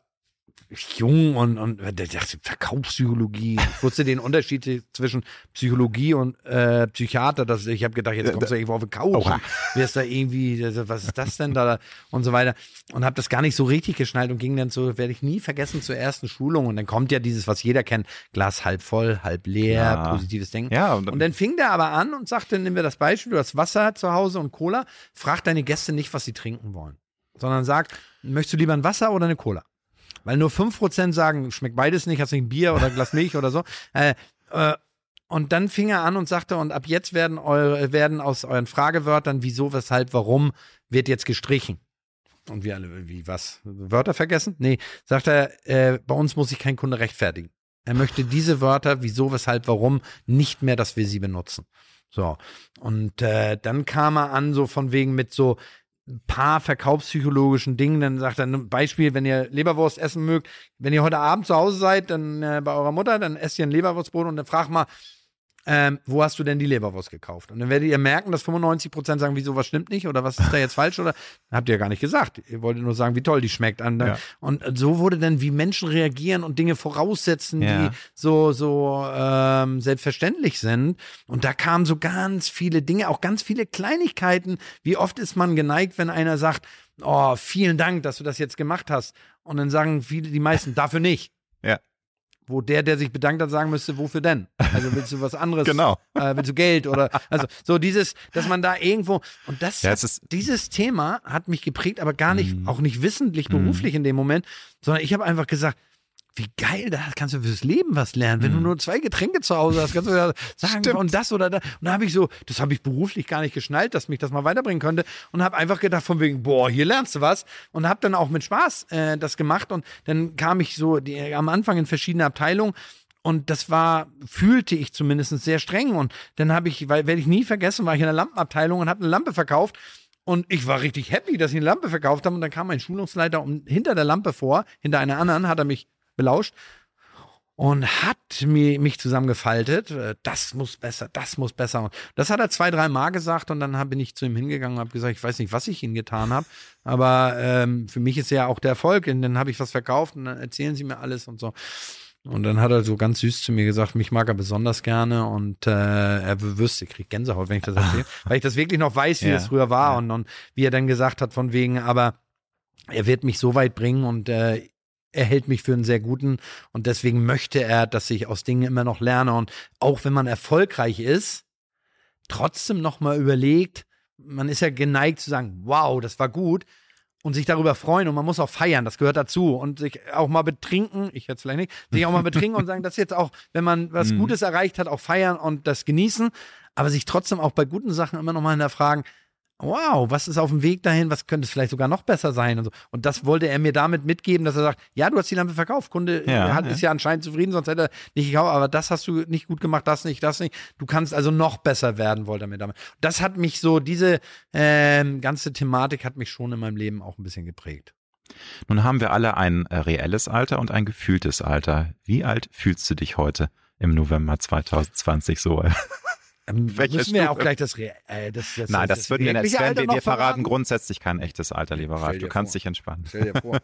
jung und, und der dachte, Verkaufspsychologie. Ich wusste den Unterschied zwischen Psychologie und äh, Psychiater. Das, ich habe gedacht, jetzt kommst du irgendwo auf den Couch. Und Wirst da irgendwie, was ist das denn da und so weiter. Und habe das gar nicht so richtig geschnallt und ging dann so, werde ich nie vergessen, zur ersten Schulung. Und dann kommt ja dieses, was jeder kennt, Glas halb voll, halb leer, Ja. positives Denken. Ja, Und dann fing der aber an und sagte, nehmen wir das Beispiel, du hast Wasser zu Hause und Cola, frag deine Gäste nicht, was sie trinken wollen, sondern sag, möchtest du lieber ein Wasser oder eine Cola? Weil nur 5% sagen, schmeckt beides nicht, hast nicht ein Bier oder ein Glas Milch oder so. Äh, äh, und dann fing er an und sagte, und ab jetzt werden eure, werden aus euren Fragewörtern, wieso, weshalb, warum, wird jetzt gestrichen. Und wir alle, wie was? Wörter vergessen? Nee, sagt er, äh, bei uns muss sich kein Kunde rechtfertigen. Er möchte diese Wörter, wieso, weshalb, warum, nicht mehr, dass wir sie benutzen. So. Und äh, dann kam er an, so von wegen mit so, ein paar verkaufspsychologischen Dingen. Dann sagt er ein Beispiel, wenn ihr Leberwurst essen mögt, wenn ihr heute Abend zu Hause seid, dann äh, bei eurer Mutter, dann esst ihr ein Leberwurstbrot und dann fragt mal, ähm, wo hast du denn die Leberwurst gekauft? Und dann werdet ihr merken, dass 95% sagen, wieso, was stimmt nicht oder was ist da jetzt falsch oder habt ihr ja gar nicht gesagt. Ihr wolltet nur sagen, wie toll die schmeckt. Und, Ja. und so wurde dann, wie Menschen reagieren und Dinge voraussetzen, Ja. die so, so ähm, selbstverständlich sind. Und da kamen so ganz viele Dinge, auch ganz viele Kleinigkeiten. Wie oft ist man geneigt, wenn einer sagt, oh, vielen Dank, dass du das jetzt gemacht hast. Und dann sagen viele, die meisten, dafür nicht. Ja. Wo der, der sich bedankt hat, sagen müsste, wofür denn? Also willst du was anderes? Genau. Äh, willst du Geld oder also so dieses, dass man da irgendwo und das, Ja, hat, dieses Thema hat mich geprägt, aber gar nicht, Mhm. auch nicht wissentlich beruflich in dem Moment, sondern ich habe einfach gesagt, wie geil, da kannst du fürs Leben was lernen. Wenn du Mhm. nur zwei Getränke zu Hause hast, kannst du ja sagen, Stimmt. und das oder das. Und da habe ich so, das habe ich beruflich gar nicht geschnallt, dass mich das mal weiterbringen könnte. Und habe einfach gedacht, von wegen, boah, hier lernst du was. Und habe dann auch mit Spaß äh, das gemacht. Und dann kam ich so die, am Anfang in verschiedene Abteilungen. Und das war, fühlte ich zumindest sehr streng. Und dann habe ich, weil werde ich nie vergessen, war ich in der Lampenabteilung und habe eine Lampe verkauft. Und ich war richtig happy, dass ich eine Lampe verkauft habe. Und dann kam mein Schulungsleiter um, hinter der Lampe vor, hinter einer anderen, hat er mich belauscht und hat mir, mich zusammengefaltet. äh, Das muss besser, das muss besser. Und das hat er zwei, drei Mal gesagt und dann bin ich zu ihm hingegangen und habe gesagt, ich weiß nicht, was ich Ihnen getan habe, aber ähm, für mich ist ja auch der Erfolg. Und dann habe ich was verkauft und dann erzählen Sie mir alles und so. Und dann hat er so ganz süß zu mir gesagt, mich mag er besonders gerne und äh, er wüsste, ich krieg Gänsehaut, wenn ich das erzähle, weil ich das wirklich noch weiß, wie Ja, es früher war ja. und, und wie er dann gesagt hat, von wegen, aber er wird mich so weit bringen und äh, er hält mich für einen sehr guten und deswegen möchte er, dass ich aus Dingen immer noch lerne und auch wenn man erfolgreich ist, trotzdem noch mal überlegt, man ist ja geneigt zu sagen, wow, das war gut und sich darüber freuen und man muss auch feiern, das gehört dazu und sich auch mal betrinken, ich jetzt vielleicht nicht, sich auch mal betrinken und sagen, das jetzt auch, wenn man was Mhm. Gutes erreicht hat, auch feiern und das genießen, aber sich trotzdem auch bei guten Sachen immer noch mal hinterfragen, wow, was ist auf dem Weg dahin, was könnte es vielleicht sogar noch besser sein und so. Und das wollte er mir damit mitgeben, dass er sagt, ja, du hast die Lampe verkauft, Kunde Ja, hat, ja. ist ja anscheinend zufrieden, sonst hätte er nicht gekauft, aber das hast du nicht gut gemacht, das nicht, das nicht. Du kannst also noch besser werden, wollte er mir damit. Das hat mich so, diese ähm, ganze Thematik hat mich schon in meinem Leben auch ein bisschen geprägt. Nun haben wir alle ein äh, reelles Alter und ein gefühltes Alter. Wie alt fühlst du dich heute im November 2020 so? Ähm, Welche müssen wir Stufe? auch gleich das, Re- äh, das, das Nein, das, würden wir nicht. wir, wir verraten verraten? grundsätzlich kein echtes Alter, lieber Ralf. dir Du kannst vor. dich entspannen. Stell dir vor.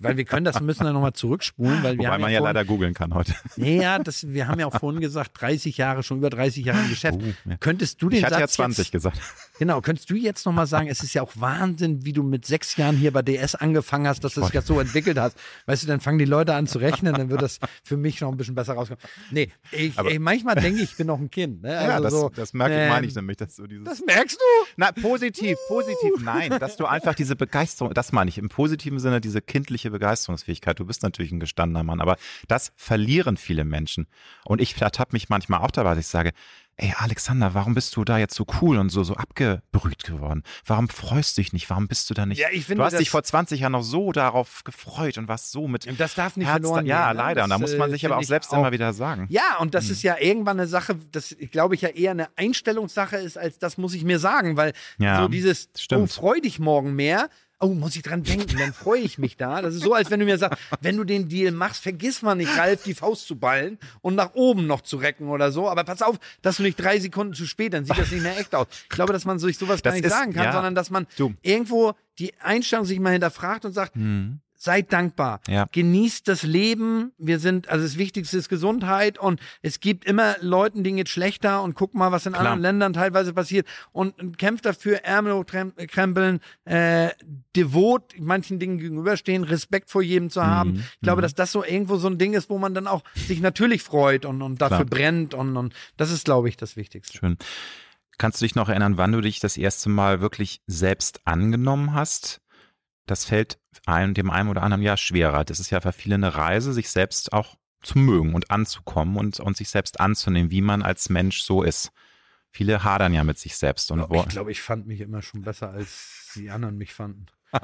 weil wir können das, müssen dann nochmal zurückspulen, weil wir Wobei haben man ja ja vorhin, leider googeln kann heute. Ja, das, wir haben ja auch vorhin gesagt, 30 Jahre, schon über 30 Jahre im Geschäft. Oh, ja. Könntest du den Ich hatte Satz ja 20 jetzt, gesagt. Genau, könntest du jetzt nochmal sagen, es ist ja auch Wahnsinn, wie du mit sechs Jahren hier bei DS angefangen hast, dass du sich das so entwickelt hast. Weißt du, dann fangen die Leute an zu rechnen, dann wird das für mich noch ein bisschen besser rauskommen. Nee, ich, ey, manchmal denke ich, ich bin noch ein Kind. Ne? ja, Also das, so, das merke ich, ähm, meine ich nämlich, dass du dieses. Das merkst du? Na, positiv, positiv, nein, dass du einfach diese Begeisterung, das meine ich, im positiven Sinne diese kindliche Begeisterungsfähigkeit. Du bist natürlich ein gestandener Mann, aber das verlieren viele Menschen. Und ich ertappe mich manchmal auch dabei, dass ich sage, ey Alexander, warum bist du da jetzt so cool und so, so abgebrüht geworden? Warum freust du dich nicht? Warum bist du da nicht? Ja, ich finde, du hast das- dich vor 20 Jahren noch so darauf gefreut und warst so mit Das darf nicht Herz, verloren ja, gehen. ne? leider. Und da Das, muss man äh, sich aber auch selbst immer wieder sagen. Ja, und Hm. das ist ja irgendwann eine Sache, das glaube ich ja eher eine Einstellungssache ist, als das muss ich mir sagen, weil Ja, so dieses, stimmt. oh, freu dich morgen mehr. Oh, muss ich dran denken, dann freue ich mich da. Das ist so, als wenn du mir sagst, wenn du den Deal machst, vergiss mal nicht, Ralf, die Faust zu ballen und nach oben noch zu recken oder so. Aber pass auf, dass du nicht drei Sekunden zu spät, dann sieht das nicht mehr echt aus. Ich glaube, dass man sich sowas gar Das nicht ist- sagen kann, ja. sondern dass man Du. irgendwo die Einstellung sich mal hinterfragt und sagt, Hm. Seid dankbar. Ja. Genießt das Leben. Wir sind, also das Wichtigste ist Gesundheit und es gibt immer Leuten, denen geht schlechter und guck mal, was in Klar. anderen Ländern teilweise passiert und, und kämpft dafür, Ärmel hochkrempeln, äh, devot manchen Dingen gegenüberstehen, Respekt vor jedem zu haben. Mhm. Ich glaube, Mhm. dass das so irgendwo so ein Ding ist, wo man dann auch sich natürlich freut und, und dafür Klar. brennt und, und das ist, glaube ich, das Wichtigste. Schön. Kannst du dich noch erinnern, wann du dich das erste Mal wirklich selbst angenommen hast? Das fällt einem, dem einen oder anderen ja schwerer. Das ist ja für viele eine Reise, sich selbst auch zu mögen und anzukommen und, und sich selbst anzunehmen, wie man als Mensch so ist. Viele hadern ja mit sich selbst und Ich glaube, ich fand mich immer schon besser, als die anderen mich fanden.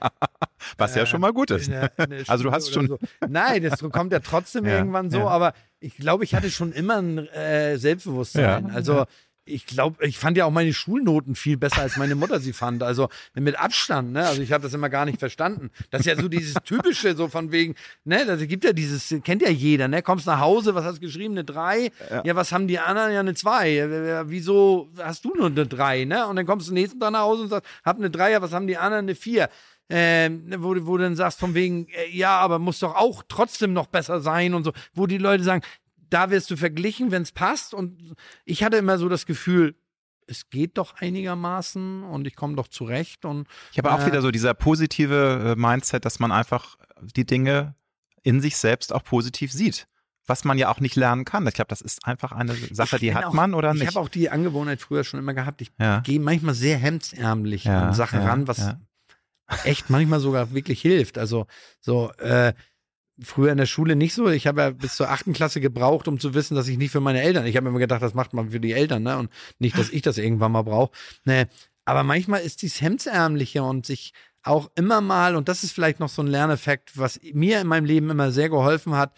was ja äh, schon mal gut ist. in der- in der Also du hast schon- So. Nein, das kommt ja trotzdem Ja, irgendwann so, ja. aber ich glaube, ich hatte schon immer ein äh, Selbstbewusstsein. Ja, also ich glaube, ich fand ja auch meine Schulnoten viel besser, als meine Mutter sie fand. Also mit Abstand, ne? Also ich habe das immer gar nicht verstanden. Das ist ja so dieses typische, so von wegen, ne? Das gibt ja dieses, kennt ja jeder, ne? Kommst nach Hause, was hast du geschrieben? Eine 3? Ja. ja. was haben die anderen? Ja, eine 2. Wieso hast du nur eine 3, ne? Und dann kommst du nächsten Tag nach Hause und sagst, hab eine 3, ja, was haben die anderen? Eine 4. Ähm, wo, wo du dann sagst, von wegen, äh, ja, aber muss doch auch trotzdem noch besser sein und so, wo die Leute sagen, da wirst du verglichen, wenn es passt. Und ich hatte immer so das Gefühl, es geht doch einigermaßen und ich komme doch zurecht. Und, ich habe auch äh, wieder so dieser positive äh, Mindset, dass man einfach die Dinge in sich selbst auch positiv sieht. Was man ja auch nicht lernen kann. Ich glaube, das ist einfach eine Sache, die hat auch, man oder ich nicht. Ich habe auch die Angewohnheit früher schon immer gehabt. Ich ja. gehe manchmal sehr hemdsärmlich ja, an Sachen ja, ran, was echt manchmal sogar wirklich hilft. Also so, äh, früher in der Schule nicht so. Ich habe ja bis zur achten Klasse gebraucht, um zu wissen, dass ich nicht für meine Eltern. Ich habe immer gedacht, das macht man für die Eltern, ne? Und nicht, dass ich das irgendwann mal brauche. Ne. Aber manchmal ist dies Hemdsärmliche und sich auch immer mal, und das ist vielleicht noch so ein Lerneffekt, was mir in meinem Leben immer sehr geholfen hat,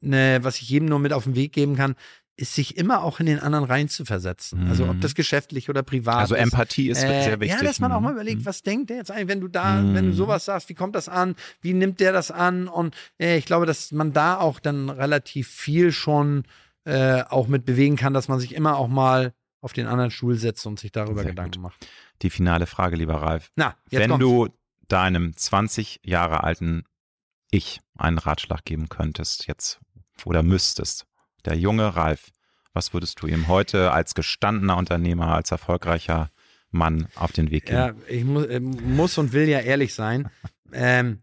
ne, was ich jedem nur mit auf den Weg geben kann, ist sich immer auch in den anderen reinzuversetzen. Mhm. Also ob mhm. das geschäftlich oder privat also ist. Also Empathie ist äh, sehr wichtig. Ja, dass man auch mal überlegt, mhm. was denkt der jetzt eigentlich, wenn du da, mhm. wenn du sowas sagst, wie kommt das an, wie nimmt der das an? Und äh, ich glaube, dass man da auch dann relativ viel schon äh, auch mit bewegen kann, dass man sich immer auch mal auf den anderen Stuhl setzt und sich darüber sehr Gedanken gut. macht. Die finale Frage, lieber Ralf. Na, wenn kommt's. du deinem 20 Jahre alten Ich einen Ratschlag geben könntest jetzt oder müsstest, der junge Ralf, was würdest du ihm heute als gestandener Unternehmer, als erfolgreicher Mann auf den Weg geben? Ja, ich muss, äh, muss und will ja ehrlich sein. Ähm,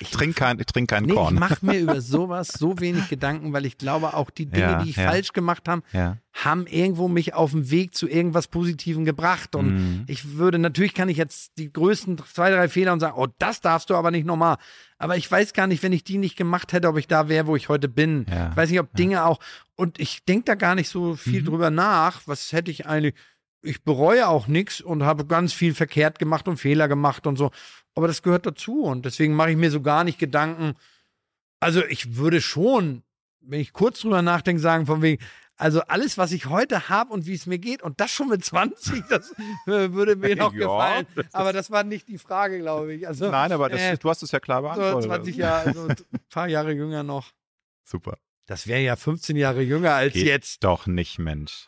ich trinke kein, ich trink keinen nee, Korn. Ich mache mir über sowas so wenig Gedanken, weil ich glaube, auch die Dinge, ja, die ich ja. falsch gemacht habe, ja. haben irgendwo mich auf dem Weg zu irgendwas Positivem gebracht. Und mhm. ich würde, natürlich kann ich jetzt die größten zwei, drei Fehler und sagen, oh, das darfst du aber nicht nochmal. Aber ich weiß gar nicht, wenn ich die nicht gemacht hätte, ob ich da wäre, wo ich heute bin. Ich weiß nicht, ob Dinge auch, und ich denke da gar nicht so viel mhm. drüber nach, was hätte ich eigentlich ich bereue auch nichts und habe ganz viel verkehrt gemacht und Fehler gemacht und so. Aber das gehört dazu und deswegen mache ich mir so gar nicht Gedanken. Also ich würde schon, wenn ich kurz drüber nachdenke, sagen von wegen, also alles, was ich heute habe und wie es mir geht und das schon mit 20, das würde mir noch ja, gefallen. Aber das war nicht die Frage, glaube ich. Also, Nein, aber das, äh, du hast es ja klar beantwortet. So 20 Jahre, also ein paar Jahre jünger noch. Super. Das wäre ja 15 Jahre jünger als geht jetzt. Doch nicht, Mensch.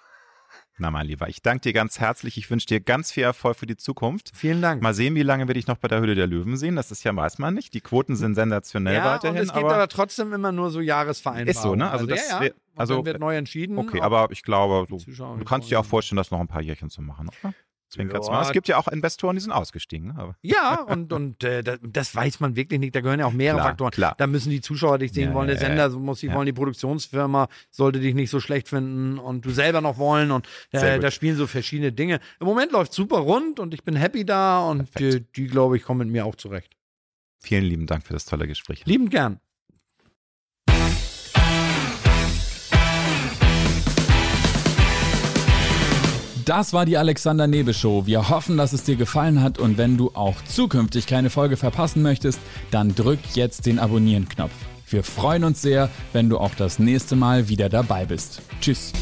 Na, mein Lieber, ich danke dir ganz herzlich. Ich wünsche dir ganz viel Erfolg für die Zukunft. Vielen Dank. Mal sehen, wie lange wir dich noch bei der Hülle der Löwen sehen. Das ist ja, weiß man nicht. Die Quoten sind sensationell ja, weiterhin. Und es gibt aber, aber trotzdem immer nur so Jahresvereinbarungen. Ist so, ne? Also, also das ja, ja. also wird neu entschieden. Okay, aber ich glaube, du, du kannst dir auch vorstellen, das noch ein paar Jährchen zu machen, oder? Ja. Es gibt ja auch Investoren, die sind ausgestiegen. Aber. Ja, und, und äh, das, weiß man wirklich nicht. Da gehören ja auch mehrere klar, Faktoren. Klar. Da müssen die Zuschauer dich sehen ja, wollen, der Sender muss dich wollen, die Produktionsfirma sollte dich nicht so schlecht finden und du selber noch wollen. Und äh, da spielen so verschiedene Dinge. Im Moment läuft super rund und ich bin happy da und die, die glaube ich, kommen mit mir auch zurecht. Vielen lieben Dank für das tolle Gespräch. Lieben gern. Das war die Alexander Nebe Show. Wir hoffen, dass es dir gefallen hat und wenn du auch zukünftig keine Folge verpassen möchtest, dann drück jetzt den Abonnieren-Knopf. Wir freuen uns sehr, wenn du auch das nächste Mal wieder dabei bist. Tschüss.